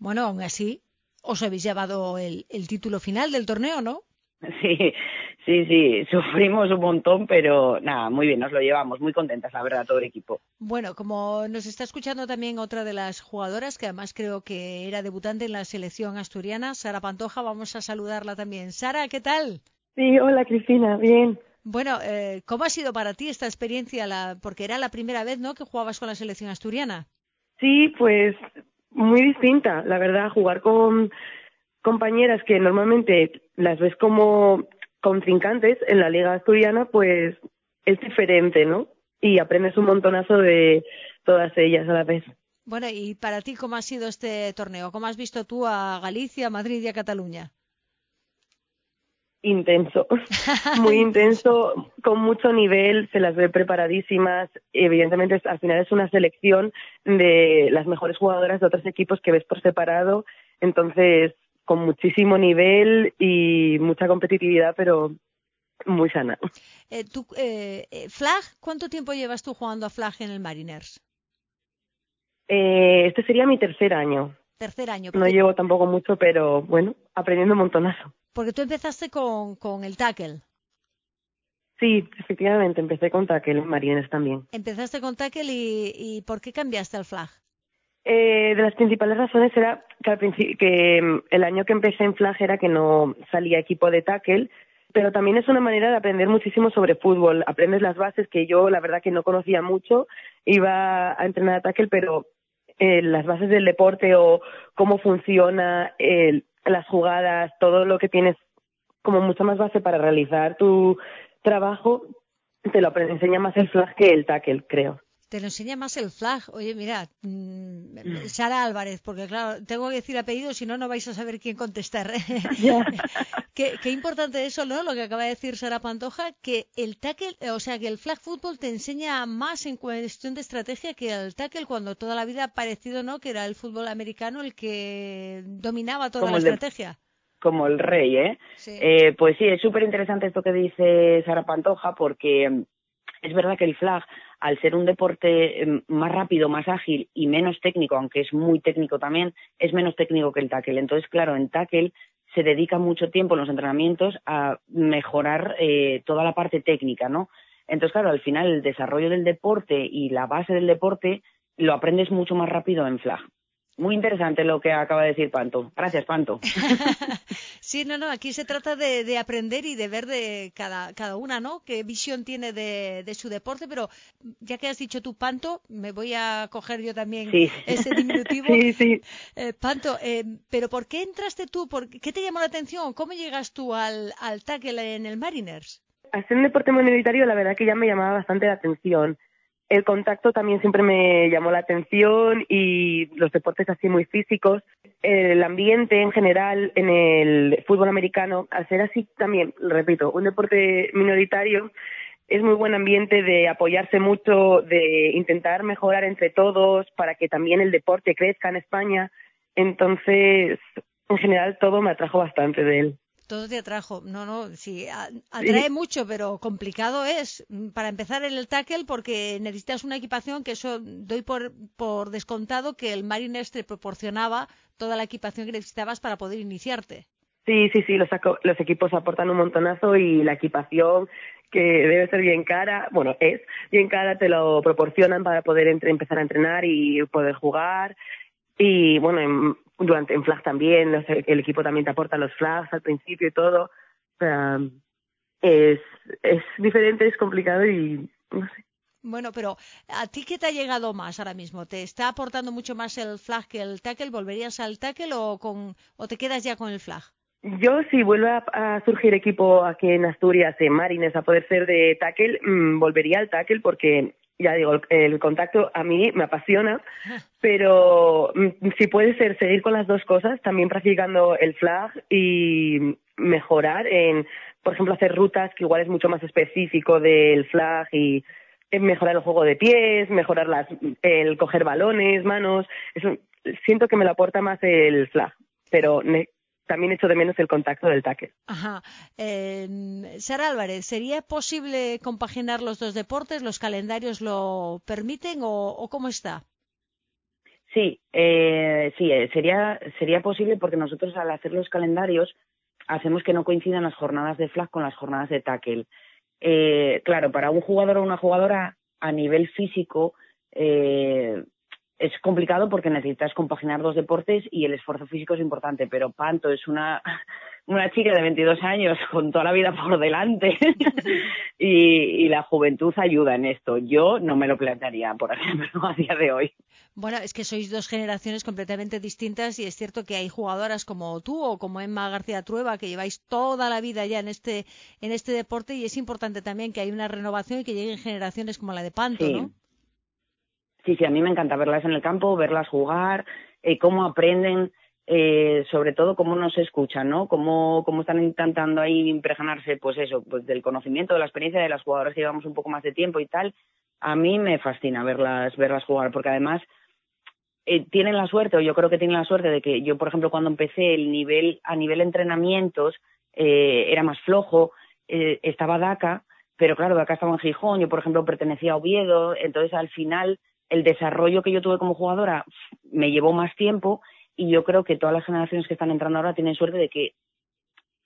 Speaker 2: Bueno, aún así, os habéis llevado el título final del torneo, ¿no?
Speaker 8: Sí, sí, sí, sufrimos un montón, pero nada, muy bien, nos lo llevamos, muy contentas, la verdad, todo el equipo.
Speaker 2: Bueno, como nos está escuchando también otra de las jugadoras, que además creo que era debutante en la selección asturiana, Sara Pantoja, vamos a saludarla también. Sara, ¿qué tal?
Speaker 9: Sí, hola Cristina, bien.
Speaker 2: Bueno, eh, ¿cómo ha sido para ti esta experiencia? porque era la primera vez, ¿no?, que jugabas con la selección asturiana.
Speaker 9: Sí, pues muy distinta, la verdad, jugar con compañeras que normalmente las ves como contrincantes en la liga asturiana, pues es diferente, ¿no? Y aprendes un montonazo de todas ellas a la vez.
Speaker 2: Bueno, y para ti, ¿cómo ha sido este torneo? ¿Cómo has visto tú a Galicia, Madrid y a Cataluña?
Speaker 9: Intenso, muy intenso, con mucho nivel, se las ve preparadísimas. Evidentemente, al final es una selección de las mejores jugadoras de otros equipos que ves por separado. Entonces, con muchísimo nivel y mucha competitividad, pero muy sana.
Speaker 2: Eh, eh, eh, Flag, ¿cuánto tiempo llevas tú jugando a Flag en el Mariners?
Speaker 9: Eh, este sería mi tercer año.
Speaker 2: Tercer año.
Speaker 9: No llevo tampoco mucho, pero bueno, aprendiendo un montonazo.
Speaker 2: Porque tú empezaste con, con el tackle.
Speaker 9: Sí, efectivamente, empecé con tackle en Mariners también.
Speaker 2: Empezaste con tackle y, y ¿por qué cambiaste al flag?
Speaker 9: Eh, de las principales razones era que, que mm, el año que empecé en Flag era que no salía equipo de tackle, pero también es una manera de aprender muchísimo sobre fútbol. Aprendes las bases que yo, la verdad, que no conocía mucho. Iba a entrenar a tackle, pero eh, las bases del deporte o cómo funciona las jugadas, todo lo que tienes como mucha más base para realizar tu trabajo, te lo enseña más el flag que el tackle, creo
Speaker 2: te lo enseña más el flag. Oye, mira, mm, Sara Álvarez, porque claro, tengo que decir apellido, si no, no vais a saber quién contestar. qué, qué, importante eso, ¿no? Lo que acaba de decir Sara Pantoja, que el tackle, o sea, que el flag football te enseña más en cuestión de estrategia que el tackle cuando toda la vida ha parecido, ¿no? Que era el fútbol americano el que dominaba toda la estrategia.
Speaker 8: como el rey, ¿eh? eh pues sí, es súper interesante esto que dice Sara Pantoja, porque es verdad que el flag, al ser un deporte em, más rápido, más ágil y menos técnico, aunque es muy técnico también, es menos técnico que el tackle. Entonces, claro, en tackle se dedica mucho tiempo en los entrenamientos a mejorar eh, toda la parte técnica, ¿no? Entonces, claro, al final el desarrollo del deporte y la base del deporte lo aprendes mucho más rápido en flag. Muy interesante lo que acaba de decir Panto. Gracias, Panto.
Speaker 2: sí, no, no, aquí se trata de, aprender y de ver de cada, cada una, ¿no? Qué visión tiene de, su deporte, pero ya que has dicho tú, Panto, me voy a coger yo también ese diminutivo.
Speaker 9: sí, sí.
Speaker 2: Eh, Panto, eh, pero ¿por qué entraste tú? ¿Por ¿Qué te llamó la atención? ¿Cómo llegas tú al, al tackle en el Mariners?
Speaker 9: Al ser un deporte minoritario, la verdad que ya me llamaba bastante la atención el contacto también siempre me llamó la atención y los deportes así muy físicos. El ambiente en general en el fútbol americano, al ser así también, repito, un deporte minoritario, es muy buen ambiente de apoyarse mucho, de intentar mejorar entre todos para que también el deporte crezca en España. Entonces, en general, todo me atrajo bastante de él.
Speaker 2: Todo te atrajo. No, no, sí, atrae mucho, pero complicado es. Mm, para empezar en el tackle, porque necesitas una equipación que eso doy por, por descontado que el Marines te proporcionaba toda la equipación que necesitabas para poder iniciarte.
Speaker 9: Sí, sí, sí, los, los equipos aportan un montonazo y la equipación que debe ser bien cara, bueno, es bien cara, te lo proporcionan para poder empezar a entrenar y poder jugar. Y bueno, en, durante en flag también, el equipo también te aporta los flags al principio y todo. Es, es diferente, es complicado y no sé.
Speaker 2: Bueno, pero ¿a ti qué te ha llegado más ahora mismo? ¿Te está aportando mucho más el flag que el tackle? ¿Volverías al tackle o, con, o te quedas ya con el flag?
Speaker 9: Yo, si vuelve a, surgir equipo aquí en Asturias, en Marines, a poder ser de tackle, mm, volvería al tackle porque, ya digo, el, contacto a mí me apasiona, pero mm, si puede ser seguir con las dos cosas, también practicando el flag y mejorar en, por ejemplo, hacer rutas que igual es mucho más específico del flag y mejorar el juego de pies, mejorar las, el coger balones, manos. Eso, siento que me lo aporta más el flag, pero también echo de menos el contacto del tackle.
Speaker 2: Ajá. Eh, Sara Álvarez, ¿sería posible compaginar los dos deportes? ¿Los calendarios lo permiten o, cómo está?
Speaker 8: Sí, eh, sí, eh, sería, sería posible porque nosotros al hacer los calendarios hacemos que no coincidan las jornadas de flag con las jornadas de tackle. Eh, claro, para un jugador o una jugadora a nivel físico eh, es complicado porque necesitas compaginar dos deportes y el esfuerzo físico es importante, pero Panto es una, una chica de 22 años con toda la vida por delante y, la juventud ayuda en esto. Yo no me lo plantearía, por ejemplo, a día de hoy.
Speaker 2: Bueno, es que sois dos generaciones completamente distintas y es cierto que hay jugadoras como tú o como Emma García Trueba que lleváis toda la vida ya en este, en este deporte y es importante también que hay una renovación y que lleguen generaciones como la de Panto, ¿no?
Speaker 8: Sí, sí, a mí me encanta verlas en el campo, verlas jugar, eh, cómo aprenden, eh, sobre todo cómo nos escuchan, ¿no? Cómo, cómo están intentando ahí impregnarse, pues eso, pues del conocimiento, de la experiencia de las jugadoras que llevamos un poco más de tiempo y tal. A mí me fascina verlas, verlas jugar, porque además eh, tienen la suerte, o yo creo que tienen la suerte de que yo, por ejemplo, cuando empecé el nivel, a nivel entrenamientos, eh, era más flojo, eh, estaba DACA, pero claro, DACA estaba en Gijón, yo, por ejemplo, pertenecía a Oviedo, entonces al final el desarrollo que yo tuve como jugadora me llevó más tiempo y yo creo que todas las generaciones que están entrando ahora tienen suerte de que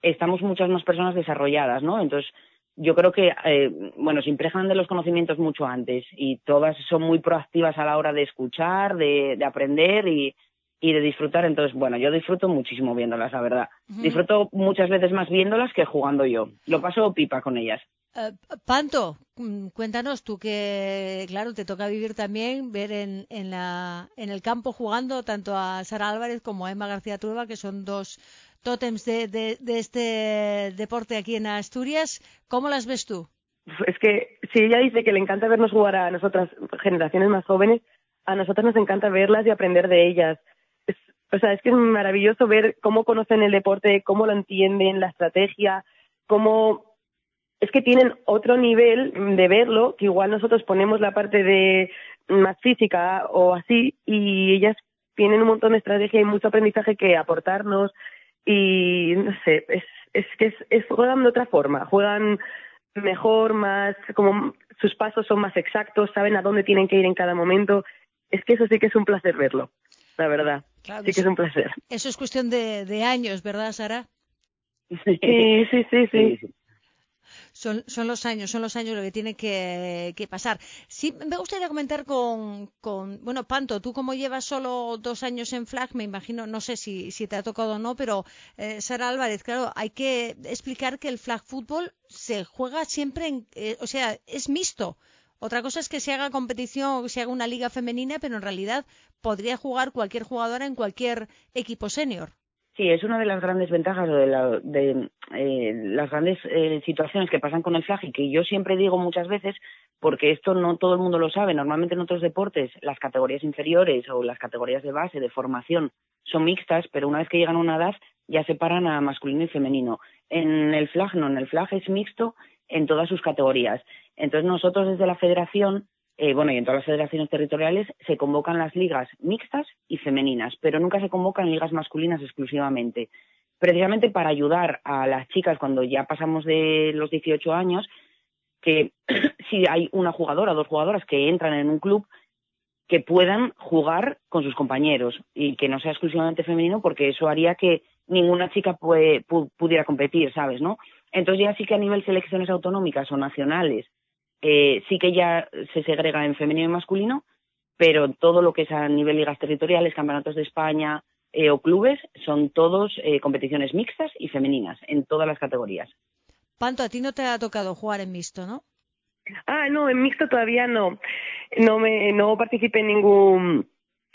Speaker 8: estamos muchas más personas desarrolladas, ¿no? Entonces, yo creo que, eh, bueno, se impregnan de los conocimientos mucho antes y todas son muy proactivas a la hora de escuchar, de, aprender y, de disfrutar. Entonces, bueno, yo disfruto muchísimo viéndolas, la verdad. Disfruto muchas veces más viéndolas que jugando yo. Lo paso pipa con ellas.
Speaker 2: Eh, Panto, mm, cuéntanos tú que, claro, te toca vivir también, ver en, en, la, en el campo jugando tanto a Sara Álvarez como a Emma García Trueba, que son dos tótems de, de, este deporte aquí en Asturias. ¿Cómo las ves tú?
Speaker 9: Es que si ella dice que le encanta vernos jugar a nosotras, generaciones más jóvenes, a nosotras nos encanta verlas y aprender de ellas. o sea, es que es maravilloso ver cómo conocen el deporte, cómo lo entienden, la estrategia, cómo es que tienen otro nivel de verlo, que igual nosotros ponemos la parte de más física o así, y ellas tienen un montón de estrategia y mucho aprendizaje que aportarnos, y no sé, es, es que es, juegan de otra forma, juegan mejor, más, como sus pasos son más exactos, saben a dónde tienen que ir en cada momento. Es que eso sí que es un placer verlo, la verdad. sí que es un placer.
Speaker 2: Eso es cuestión de, de años, ¿verdad, Sara?
Speaker 9: Sí, sí, sí, sí
Speaker 2: son, son los años, son los años lo que tiene que, pasar. Sí, me gustaría comentar con, con, bueno, Panto, tú como llevas solo dos años en flag, me imagino, no sé si, si te ha tocado o no, pero eh, Sara Álvarez, claro, hay que explicar que el flag fútbol se juega siempre en, eh, o sea, es mixto. Otra cosa es que se haga competición, se haga una liga femenina, pero en realidad podría jugar cualquier jugadora en cualquier equipo senior.
Speaker 8: Sí, es una de las grandes ventajas o de, de eh, las grandes eh, situaciones que pasan con el flag y que yo siempre digo muchas veces, porque esto no todo el mundo lo sabe. Normalmente en otros deportes las categorías inferiores o las categorías de base, de formación, son mixtas, pero una vez que llegan a una edad ya separan a masculino y femenino. En el flag no, en el flag es mixto en todas sus categorías. Entonces nosotros desde la federación eh, bueno, y en todas las federaciones territoriales se convocan las ligas mixtas y femeninas, pero nunca se convocan ligas masculinas exclusivamente. precisamente para ayudar a las chicas cuando ya pasamos de los 18 años, que si hay una jugadora dos jugadoras que entran en un club, que puedan jugar con sus compañeros y que no sea exclusivamente femenino porque eso haría que ninguna chica pudiera competir, ¿sabes? ¿no? Entonces ya sí que a nivel selecciones autonómicas o nacionales eh, sí que ya se segrega en femenino y masculino, pero todo lo que es a nivel ligas territoriales, campeonatos de España eh, o clubes son todos eh, competiciones mixtas y femeninas en todas las categorías.
Speaker 2: Panto, a ti no te ha tocado jugar en mixto, ¿no?
Speaker 9: Ah, no, en mixto todavía no. No me no participé en ningún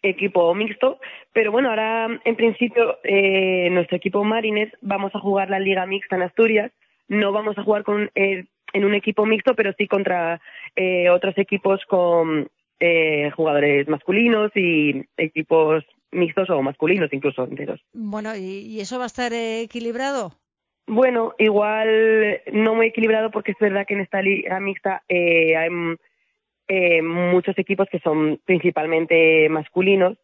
Speaker 9: equipo mixto, pero bueno, ahora en principio eh, nuestro equipo Marines vamos a jugar la Liga Mixta en Asturias. No vamos a jugar con eh, en un equipo mixto, pero sí contra eh, otros equipos con eh, jugadores masculinos y equipos mixtos o masculinos incluso enteros.
Speaker 2: Bueno, ¿y, eso va a estar equilibrado?
Speaker 9: Bueno, igual no muy equilibrado porque es verdad que en esta liga mixta eh, hay eh, muchos equipos que son principalmente masculinos,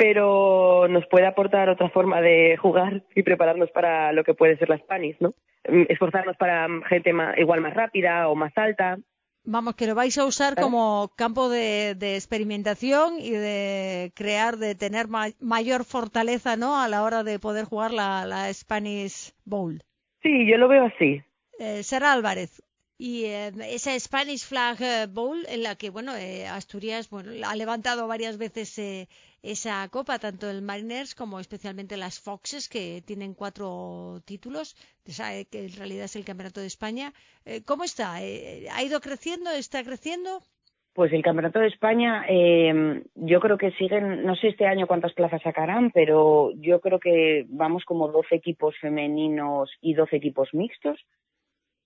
Speaker 9: pero nos puede aportar otra forma de jugar y prepararnos para lo que puede ser la Spanish, ¿no? Mm, esforzarnos para gente igual más rápida o más alta.
Speaker 2: Vamos, que lo vais a usar como campo de, experimentación y de crear, de tener mayor fortaleza, ¿no? A la hora de poder jugar la, la Spanish Bowl.
Speaker 9: Sí, yo lo veo así.
Speaker 2: Eh, Sara Álvarez, y eh, esa Spanish Flag eh, Bowl en la que bueno eh, Asturias bueno ha levantado varias veces eh, esa copa tanto el Mariners como especialmente las Foxes que tienen cuatro títulos que en realidad es el campeonato de España. Cómo está ha ido creciendo está creciendo
Speaker 8: pues el campeonato de España yo creo que siguen no sé este año cuántas plazas sacarán pero yo creo que vamos como 12 equipos femeninos y 12 equipos mixtos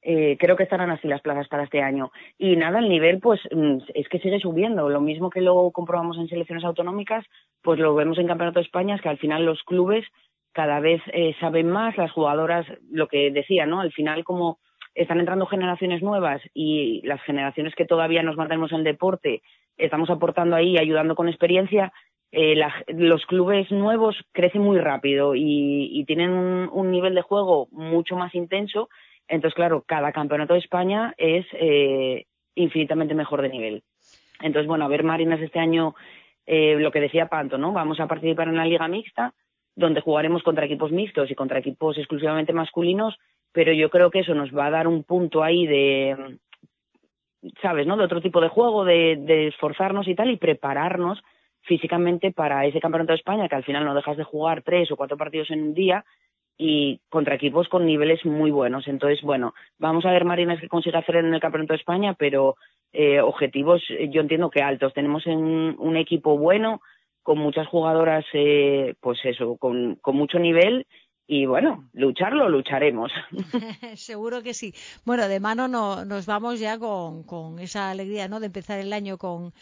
Speaker 8: eh, creo que estarán así las plazas para este año. Y nada, el nivel pues mm, es que sigue subiendo. Lo mismo que lo comprobamos en selecciones autonómicas, pues lo vemos en Campeonato de España, es que al final los clubes cada vez eh, saben más, las jugadoras, lo que decía, ¿no? Al final como están entrando generaciones nuevas y las generaciones que todavía nos mantenemos en el deporte, estamos aportando ahí, ayudando con experiencia, eh, los clubes nuevos crecen muy rápido y, tienen un, nivel de juego mucho más intenso entonces, claro, cada campeonato de España es eh, infinitamente mejor de nivel. Entonces, bueno, a ver Marinas este año, eh, lo que decía Panto, ¿no? Vamos a participar en la liga mixta, donde jugaremos contra equipos mixtos y contra equipos exclusivamente masculinos, pero yo creo que eso nos va a dar un punto ahí de, ¿sabes, no? De otro tipo de juego, de, de esforzarnos y tal, y prepararnos físicamente para ese campeonato de España, que al final no dejas de jugar tres o cuatro partidos en un día, y contra equipos con niveles muy buenos. Entonces, bueno, vamos a ver Marinas que consigue hacer en el Campeonato de España, pero eh, objetivos eh, yo entiendo que altos. Tenemos un equipo bueno, con muchas jugadoras, eh, pues eso, con, con mucho nivel y bueno, lucharlo, lucharemos.
Speaker 2: Seguro que sí. Bueno, de mano no, nos vamos ya con, con esa alegría, ¿no? De empezar el año con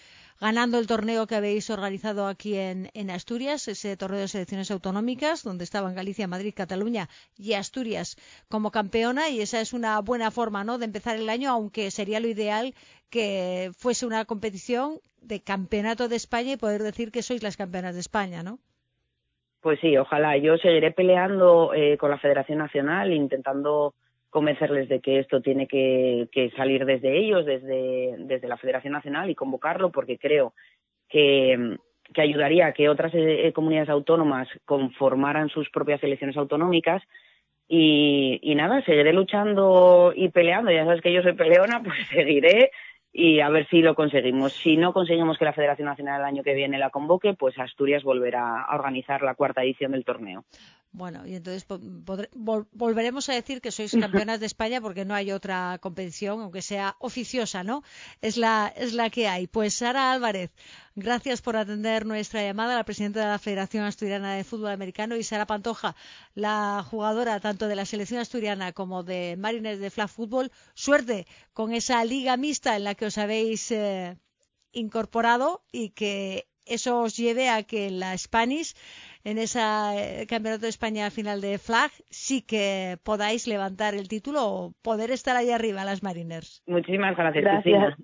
Speaker 2: ganando el torneo que habéis organizado aquí en, Asturias, ese torneo de selecciones autonómicas, donde estaban Galicia, Madrid, Cataluña y Asturias como campeona, y esa es una buena forma ¿no? de empezar el año, aunque sería lo ideal que fuese una competición de campeonato de España y poder decir que sois las campeonas de España, ¿no?
Speaker 8: Pues sí, ojalá. Yo seguiré peleando eh, con la Federación Nacional, intentando convencerles de que esto tiene que, salir desde ellos, desde, desde la Federación Nacional y convocarlo porque creo que, ayudaría a que otras eh, comunidades autónomas conformaran sus propias elecciones autonómicas y, y, nada, seguiré luchando y peleando. Ya sabes que yo soy peleona, pues seguiré y a ver si lo conseguimos. Si no conseguimos que la Federación Nacional el año que viene la convoque, pues Asturias volverá a organizar la cuarta edición del torneo.
Speaker 2: Bueno, y entonces volveremos a decir que sois campeonas de España porque no hay otra competición, aunque sea oficiosa, ¿no? Es la, es la que hay. Pues Sara Álvarez, gracias por atender nuestra llamada, la presidenta de la Federación Asturiana de Fútbol Americano, y Sara Pantoja, la jugadora tanto de la selección asturiana como de Marines de Flag Fútbol. Suerte con esa liga mixta en la que os habéis eh, incorporado y que eso os lleve a que la Spanish en ese eh, Campeonato de España final de flag sí que podáis levantar el título o poder estar ahí arriba las Mariners.
Speaker 8: Muchísimas gracias, gracias.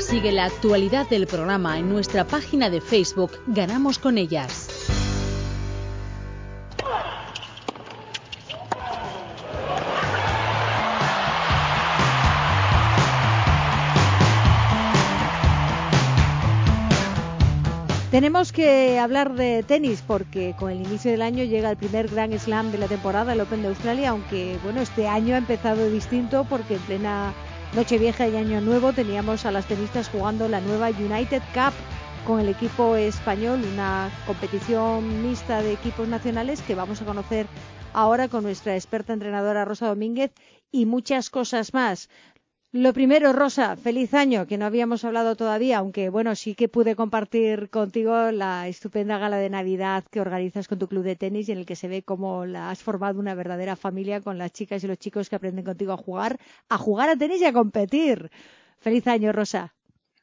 Speaker 3: Sigue la actualidad del programa en nuestra página de Facebook Ganamos con ellas.
Speaker 2: Tenemos que hablar de tenis porque con el inicio del año llega el primer Grand Slam de la temporada, el Open de Australia, aunque bueno, este año ha empezado distinto porque en plena Nochevieja y Año Nuevo teníamos a las tenistas jugando la nueva United Cup con el equipo español, una competición mixta de equipos nacionales que vamos a conocer ahora con nuestra experta entrenadora Rosa Domínguez y muchas cosas más. Lo primero, Rosa, feliz año, que no habíamos hablado todavía, aunque bueno, sí que pude compartir contigo la estupenda gala de Navidad que organizas con tu club de tenis y en el que se ve cómo la has formado una verdadera familia con las chicas y los chicos que aprenden contigo a jugar, a jugar a tenis y a competir. Feliz año, Rosa.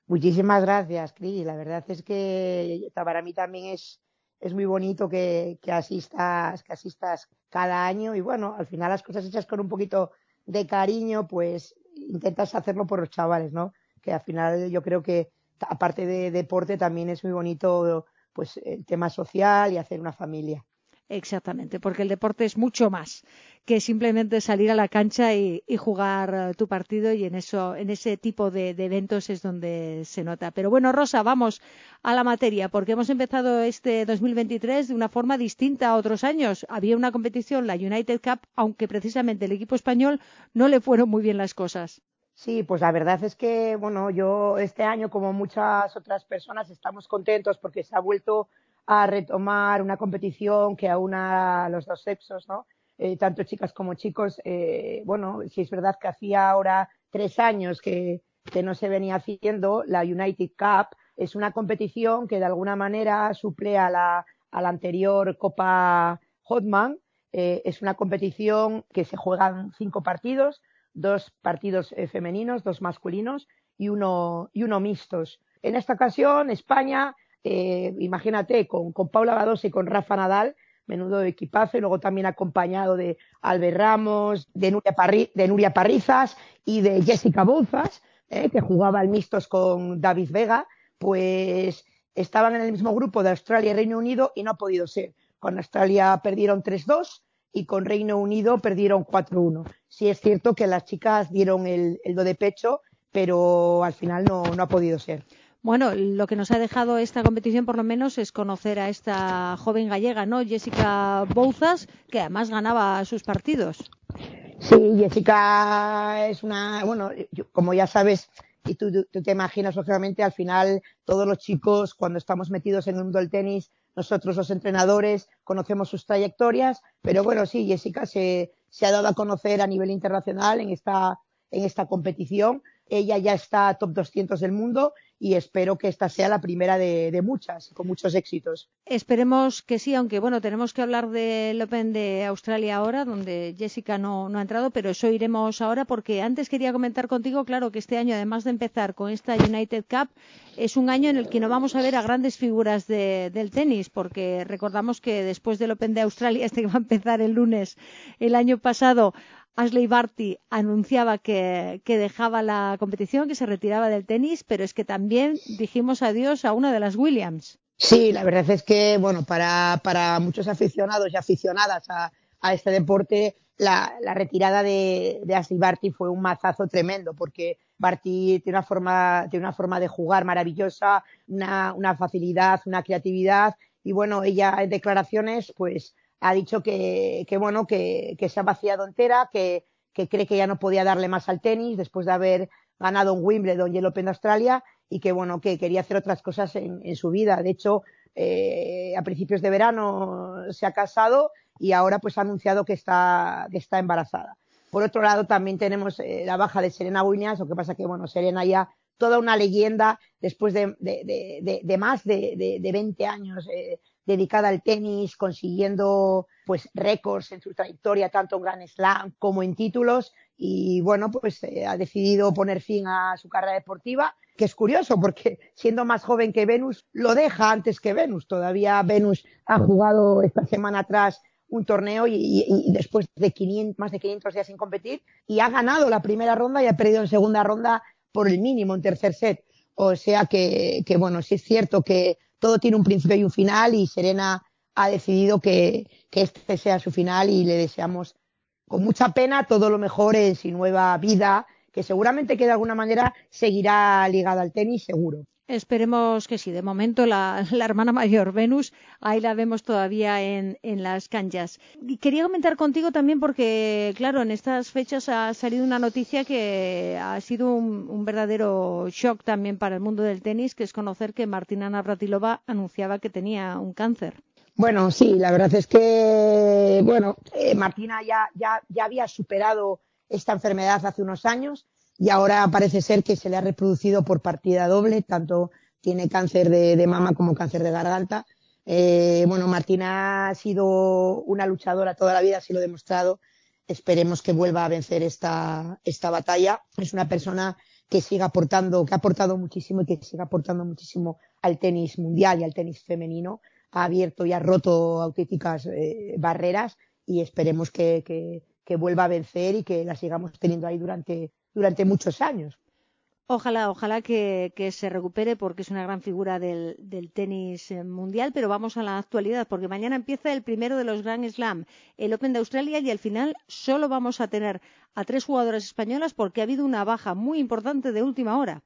Speaker 10: Muchísimas gracias, Cris. La verdad es que para mí también es, es muy bonito que, que, asistas, que asistas cada año y bueno, al final las cosas hechas con un poquito de cariño, pues intentas hacerlo por los chavales, ¿no? Que al final yo creo que aparte de deporte también es muy bonito pues el tema social y hacer una familia.
Speaker 2: Exactamente, porque el deporte es mucho más que simplemente salir a la cancha y, jugar eh, tu partido y en eso, en ese tipo de, eventos es donde se nota. Pero bueno, Rosa, vamos a la materia, porque hemos empezado este 2023 de una forma distinta a otros años. Había una competición, la United Cup, aunque precisamente el equipo español no le fueron muy bien las cosas.
Speaker 10: Sí, pues la verdad es que, bueno, yo este año, como muchas otras personas, estamos contentos porque se ha vuelto a retomar una competición que aúna a los dos sexos, ¿no? Eh, tanto chicas como chicos. Eh, bueno, si es verdad que hacía ahora tres años que, que no se venía haciendo, la United Cup es una competición que de alguna manera suple a la, anterior Copa Hotman. Eh, es una competición que se juegan cinco partidos, dos partidos femeninos, dos masculinos y uno, y uno mixtos. En esta ocasión, España eh, imagínate, con, con Paula Badosa y con Rafa Nadal, menudo equipazo, y luego también acompañado de Albert Ramos, de Nuria, de Nuria Parrizas y de Jessica Bouzas, eh, que jugaba mixtos con David Vega, pues estaban en el mismo grupo de Australia y Reino Unido y no ha podido ser. Con Australia perdieron 3-2 y con Reino Unido perdieron 4-1. Sí es cierto que las chicas dieron el, el do de pecho, pero al final no, no ha podido ser.
Speaker 2: Bueno, lo que nos ha dejado esta competición por lo menos es conocer a esta joven gallega, ¿no? Jessica Bouzas, que además ganaba sus partidos.
Speaker 10: Sí, Jessica es una, bueno, como ya sabes, y tú, te imaginas, lógicamente, al final todos los chicos, cuando estamos metidos en el mundo del tenis, nosotros los entrenadores conocemos sus trayectorias, pero bueno, sí, Jessica se, se ha dado a conocer a nivel internacional en esta, en esta competición. Ella ya está top 200 del mundo y espero que esta sea la primera de, muchas, con muchos éxitos.
Speaker 2: Esperemos que sí, aunque bueno, tenemos que hablar del Open de Australia ahora, donde Jessica no, ha entrado, pero eso iremos ahora porque antes quería comentar contigo, claro, que este año, además de empezar con esta United Cup, es un año en el que no vamos a ver a grandes figuras del tenis, porque recordamos que después del Open de Australia, este que va a empezar el lunes el año pasado, Ashley Barty anunciaba que, dejaba la competición, que se retiraba del tenis, pero es que también dijimos adiós a una de las Williams.
Speaker 10: Sí, la verdad es que, bueno, para, para muchos aficionados y aficionadas a, a este deporte, la, la retirada de, de, Ashley Barty fue un mazazo tremendo, porque Barty tiene una forma, tiene una forma de jugar maravillosa, una, una facilidad, una creatividad, y bueno, ella en declaraciones, pues, ha dicho que, que bueno, que, que, se ha vaciado entera, que, que, cree que ya no podía darle más al tenis después de haber ganado un Wimbledon y el Open de Australia y que bueno, que quería hacer otras cosas en, en su vida. De hecho, eh, a principios de verano se ha casado y ahora pues ha anunciado que está, que está embarazada. Por otro lado, también tenemos eh, la baja de Serena Williams, lo que pasa que bueno, Serena ya toda una leyenda después de, de, de, de más de, de, 20 años eh, dedicada al tenis, consiguiendo pues récords en su trayectoria, tanto en Grand Slam como en títulos. Y bueno, pues eh, ha decidido poner fin a su carrera deportiva, que es curioso porque siendo más joven que Venus, lo deja antes que Venus. Todavía Venus ha jugado esta semana atrás un torneo y, después de 500, más de 500 días sin competir y ha ganado la primera ronda y ha perdido en segunda ronda por el mínimo en tercer set. O sea que, que bueno, sí es cierto que todo tiene un principio y un final y Serena ha decidido que, este sea su final y le deseamos con mucha pena todo lo mejor en su nueva vida, que seguramente que de alguna manera seguirá ligada al tenis, seguro.
Speaker 2: Esperemos que sí. De momento, la, hermana mayor, Venus, ahí la vemos todavía en, las canchas. Quería comentar contigo también porque, claro, en estas fechas ha salido una noticia que ha sido un, verdadero shock también para el mundo del tenis, que es conocer que Martina Navratilova anunciaba que tenía un cáncer.
Speaker 10: Bueno, sí, la verdad es que, bueno, eh, Martina ya, ya, ya había superado esta enfermedad hace unos años y ahora parece ser que se le ha reproducido por partida doble, tanto tiene cáncer de, mama como cáncer de garganta. Eh, bueno, Martina ha sido una luchadora toda la vida, así lo ha demostrado. Esperemos que vuelva a vencer esta, esta batalla. Es una persona que sigue aportando, que ha aportado muchísimo y que sigue aportando muchísimo al tenis mundial y al tenis femenino. Ha abierto y ha roto auténticas eh, barreras y esperemos que, que, que vuelva a vencer y que la sigamos teniendo ahí durante, durante muchos años.
Speaker 2: Ojalá, ojalá que, se recupere porque es una gran figura del, tenis eh, mundial, pero vamos a la actualidad porque mañana empieza el primero de los Grand Slam, el Open de Australia y al final solo vamos a tener a tres jugadoras españolas porque ha habido una baja muy importante de última hora.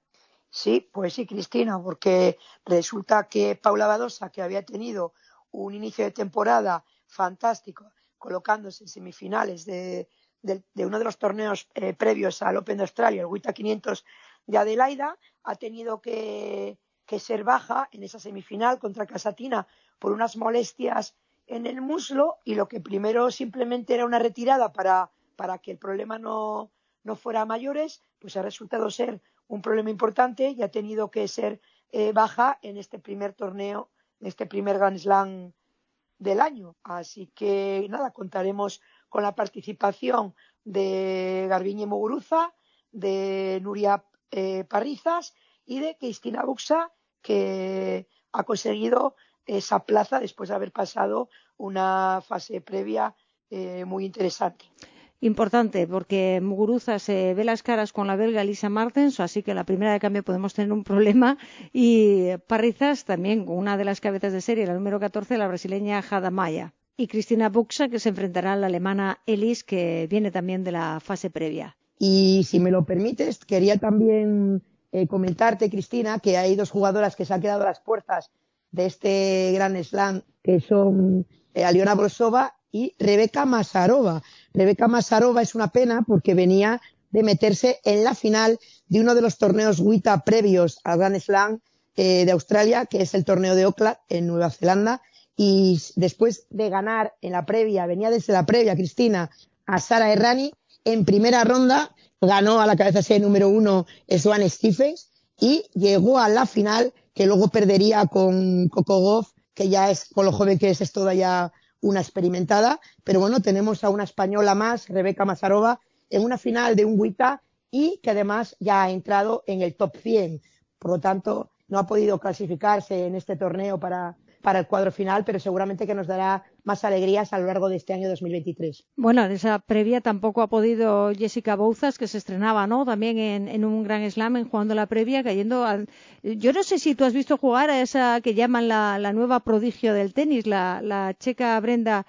Speaker 10: Sí, pues sí, Cristina, porque resulta que Paula Badosa, que había tenido un inicio de temporada fantástico, colocándose en semifinales de, de, uno de los torneos eh, previos al Open de Australia, el WTA 500 de Adelaida, ha tenido que, ser baja en esa semifinal contra Casatina por unas molestias en el muslo y lo que primero simplemente era una retirada para, para que el problema no, no fuera mayores, pues ha resultado ser un problema importante y ha tenido que ser eh, baja en este primer torneo, en este primer Grand Slam del año. Así que nada, contaremos con la participación de Garbiñe Muguruza, de Nuria eh, Parrizas y de Cristina Buxa, que ha conseguido esa plaza después de haber pasado una fase previa eh, muy interesante.
Speaker 2: Importante, porque Muguruza se ve las caras con la belga Lisa Martens, así que la primera de cambio podemos tener un problema. Y Parrizas también, una de las cabezas de serie, la número 14, la brasileña Maya y Cristina Buxa, que se enfrentará a la alemana Elis, que viene también de la fase previa.
Speaker 10: Y si me lo permites, quería también eh, comentarte, Cristina, que hay dos jugadoras que se han quedado a las puertas de este gran slam, que son eh, Aliona Brosova y Rebeca Masarova. Rebeca Masarova es una pena porque venía de meterse en la final de uno de los torneos WITA previos al Gran Slam eh, de Australia, que es el torneo de Auckland en Nueva Zelanda, y después de ganar en la previa, venía desde la previa Cristina a Sara Errani, en primera ronda ganó a la cabeza serie número uno Swan Stephens y llegó a la final que luego perdería con Coco Goff, que ya es, con lo joven que es, es toda ya una experimentada. Pero bueno, tenemos a una española más, Rebeca Mazarova, en una final de un WITA y que además ya ha entrado en el top 100. Por lo tanto, no ha podido clasificarse en este torneo para, para el cuadro final, pero seguramente que nos dará más alegrías a lo largo de este año 2023.
Speaker 2: Bueno, en esa previa tampoco ha podido Jessica Bouzas, que se estrenaba, ¿no? También en, un gran slam, en jugando la previa, cayendo al... Yo no sé si tú has visto jugar a esa que llaman la, nueva prodigio del tenis, la, checa Brenda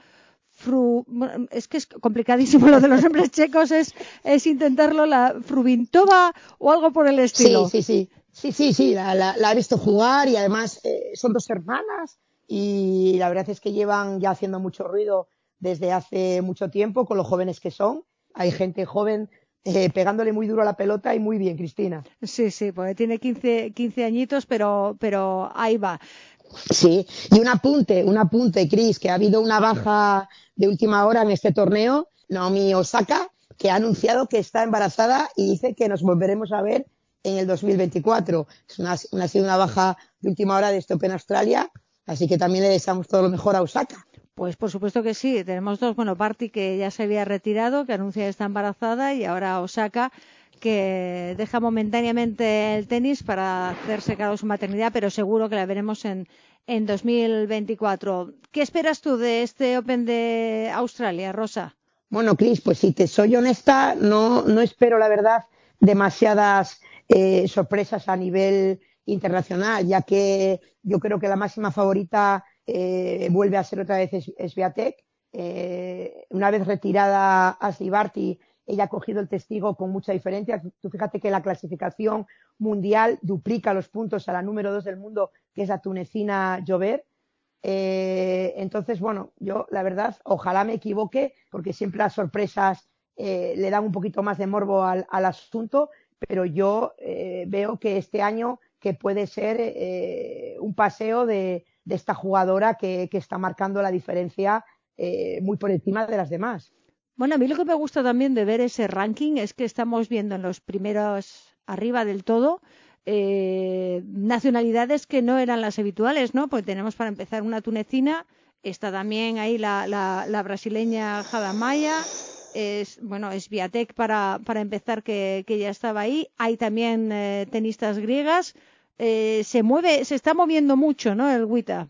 Speaker 2: Fru... es que es complicadísimo lo de los nombres checos, es, es intentarlo, la Frubintova o algo por el estilo.
Speaker 10: Sí, sí, sí. Sí, sí, sí, la, he visto jugar y además eh, son dos hermanas y la verdad es que llevan ya haciendo mucho ruido desde hace mucho tiempo con los jóvenes que son. Hay gente joven eh, pegándole muy duro a la pelota y muy bien, Cristina.
Speaker 2: Sí, sí, pues tiene 15, 15 añitos, pero, pero ahí va.
Speaker 10: Sí, y un apunte, un apunte, Cris, que ha habido una baja de última hora en este torneo, Naomi Osaka, que ha anunciado que está embarazada y dice que nos volveremos a ver en el 2024. Es una, ha sido una baja de última hora de este Open Australia Así que también le deseamos todo lo mejor a Osaka.
Speaker 2: Pues por supuesto que sí. Tenemos dos, bueno, Barty que ya se había retirado, que anuncia que está embarazada, y ahora Osaka que deja momentáneamente el tenis para hacerse cargo de su maternidad, pero seguro que la veremos en, en 2024. ¿Qué esperas tú de este Open de Australia, Rosa?
Speaker 10: Bueno, Cris, pues si te soy honesta, no, no espero, la verdad, demasiadas eh, sorpresas a nivel internacional, ya que yo creo que la máxima favorita eh, vuelve a ser otra vez Sviatek. Eh, una vez retirada Ashley Barty ella ha cogido el testigo con mucha diferencia. Tú fíjate que la clasificación mundial duplica los puntos a la número dos del mundo, que es la tunecina Llover. Eh, entonces, bueno, yo la verdad, ojalá me equivoque, porque siempre las sorpresas eh, le dan un poquito más de morbo al, asunto, pero yo veo que este año que puede ser eh, un paseo de, esta jugadora que, está marcando la diferencia eh, muy por encima de las demás.
Speaker 2: Bueno, a mí lo que me gusta también de ver ese ranking es que estamos viendo en los primeros arriba del todo eh, nacionalidades que no eran las habituales, ¿no? Pues tenemos para empezar una tunecina, está también ahí la, la, la brasileña Jadamaya, es bueno es Viatek para, para empezar que, que, ya estaba ahí hay también eh, tenistas griegas eh, se mueve se está moviendo mucho no el Wita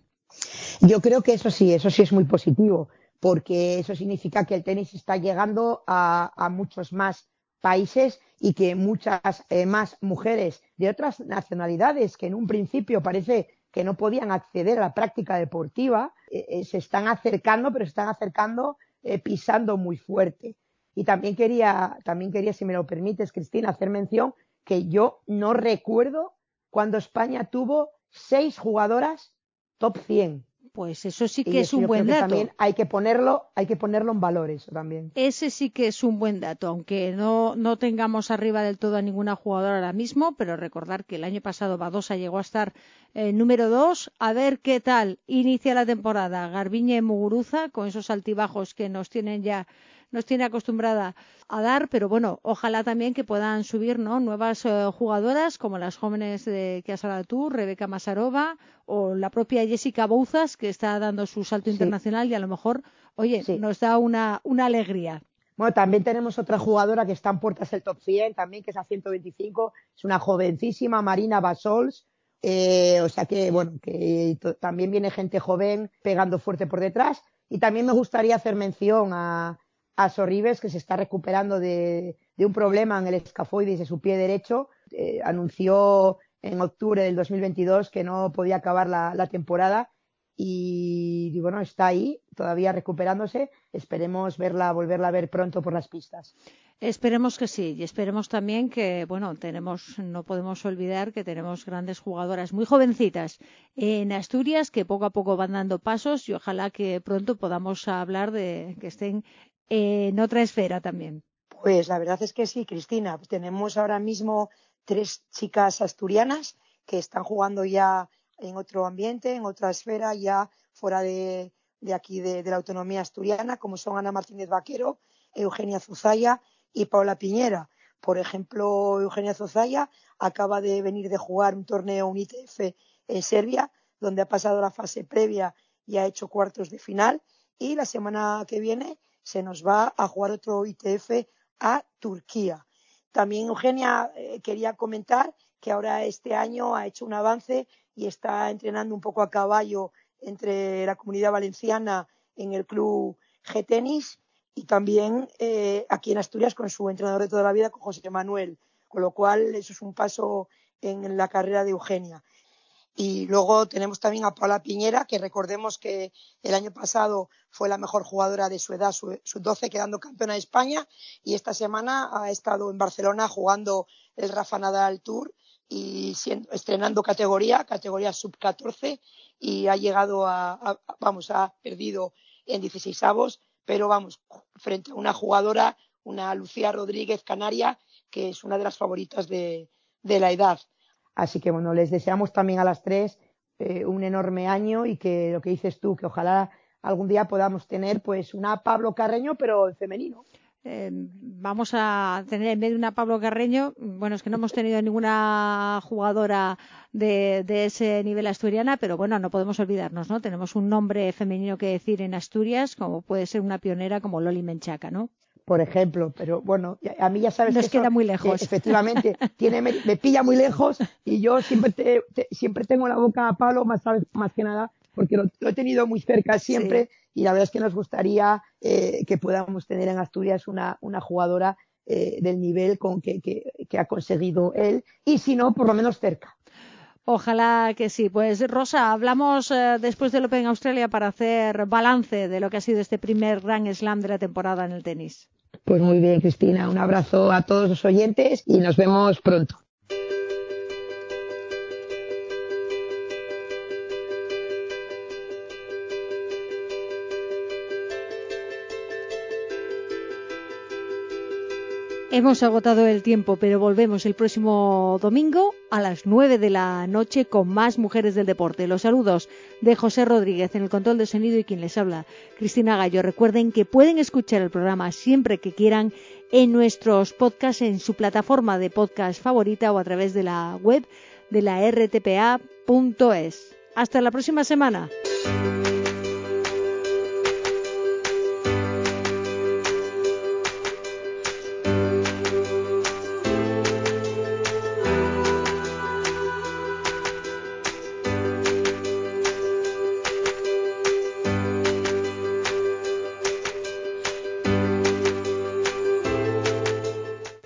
Speaker 10: yo creo que eso sí eso sí es muy positivo porque eso significa que el tenis está llegando a, muchos más países y que muchas eh, más mujeres de otras nacionalidades que en un principio parece que no podían acceder a la práctica deportiva eh, eh, se están acercando pero se están acercando pisando muy fuerte. Y también quería, también quería, si me lo permites, Cristina, hacer mención que yo no recuerdo cuando España tuvo seis jugadoras top 100.
Speaker 2: Pues eso sí que y es un buen dato.
Speaker 10: También hay que ponerlo, hay que ponerlo en valor eso también.
Speaker 2: Ese sí que es un buen dato, aunque no, no tengamos arriba del todo a ninguna jugadora ahora mismo, pero recordar que el año pasado Badosa llegó a estar eh, número dos. A ver qué tal inicia la temporada Garbiñe Muguruza con esos altibajos que nos tienen ya nos tiene acostumbrada a dar, pero bueno, ojalá también que puedan subir ¿no? nuevas eh, jugadoras como las jóvenes de que has hablado tú, Rebeca Masarova o la propia Jessica Bouzas que está dando su salto sí. internacional y a lo mejor, oye, sí. nos da una, una alegría.
Speaker 10: Bueno, también tenemos otra jugadora que está en puertas del top 100, también que es a 125, es una jovencísima, Marina Basols, eh, o sea que, bueno, que también viene gente joven pegando fuerte por detrás. Y también me gustaría hacer mención a, a Sorribes, que se está recuperando de, un problema en el escafoides de su pie derecho. Eh, anunció en octubre del 2022 que no podía acabar la, la temporada y, y, bueno, está ahí todavía recuperándose. Esperemos verla, volverla a ver pronto por las pistas.
Speaker 2: Esperemos que sí y esperemos también que, bueno, tenemos, no podemos olvidar que tenemos grandes jugadoras muy jovencitas en Asturias que poco a poco van dando pasos y ojalá que pronto podamos hablar de que estén en otra esfera también.
Speaker 10: Pues la verdad es que sí, Cristina. Tenemos ahora mismo tres chicas asturianas que están jugando ya en otro ambiente, en otra esfera, ya fuera de, de aquí de, la autonomía asturiana, como son Ana Martínez Vaquero, Eugenia Zuzaya y Paula Piñera. Por ejemplo, Eugenia Zuzaya acaba de venir de jugar un torneo, un ITF en Serbia, donde ha pasado la fase previa y ha hecho cuartos de final. Y la semana que viene se nos va a jugar otro ITF a Turquía. También Eugenia eh, quería comentar que ahora este año ha hecho un avance y está entrenando un poco a caballo entre la comunidad valenciana en el club G-Tenis y también eh, aquí en Asturias con su entrenador de toda la vida, con José Manuel. Con lo cual, eso es un paso en la carrera de Eugenia. Y luego tenemos también a Paula Piñera, que recordemos que el año pasado fue la mejor jugadora de su edad, su, su 12, quedando campeona de España. Y esta semana ha estado en Barcelona jugando el Rafa Nadal Tour y siendo, estrenando categoría, categoría sub-14, y ha llegado a, vamos, ha perdido en 16 avos, pero vamos, frente a una jugadora, una Lucía Rodríguez Canaria, que es una de las favoritas de, de la edad. Así que bueno, les deseamos también a las tres eh, un enorme año y que lo que dices tú, que ojalá algún día podamos tener pues una Pablo Carreño, pero en femenino.
Speaker 2: Eh, vamos a tener en vez de una Pablo Carreño, bueno, es que no hemos tenido ninguna jugadora de, de, ese nivel asturiana, pero bueno, no podemos olvidarnos, ¿no? Tenemos un nombre femenino que decir en Asturias, como puede ser una pionera como Loli Menchaca, ¿no?
Speaker 10: Por ejemplo, pero bueno, a mí ya sabes
Speaker 2: Nos
Speaker 10: que
Speaker 2: queda muy lejos.
Speaker 10: Que efectivamente, tiene, me, me, pilla muy lejos y yo siempre, te, te, siempre tengo la boca a palo, más, más que nada, porque lo, lo, he tenido muy cerca siempre sí. y la verdad es que nos gustaría eh, que podamos tener en Asturias una, una jugadora eh, del nivel con que, que, que ha conseguido él y si no, por lo menos cerca.
Speaker 2: Ojalá que sí. Pues Rosa, hablamos eh, después del Open Australia para hacer balance de lo que ha sido este primer Grand Slam de la temporada en el tenis.
Speaker 10: Pues muy bien, Cristina. Un abrazo a todos los oyentes y nos vemos pronto.
Speaker 2: Hemos agotado el tiempo, pero volvemos el próximo domingo a las 9 de la noche con más mujeres del deporte. Los saludos de José Rodríguez en el control de sonido y quien les habla, Cristina Gallo. Recuerden que pueden escuchar el programa siempre que quieran en nuestros podcasts en su plataforma de podcast favorita o a través de la web de la rtpa.es. Hasta la próxima semana.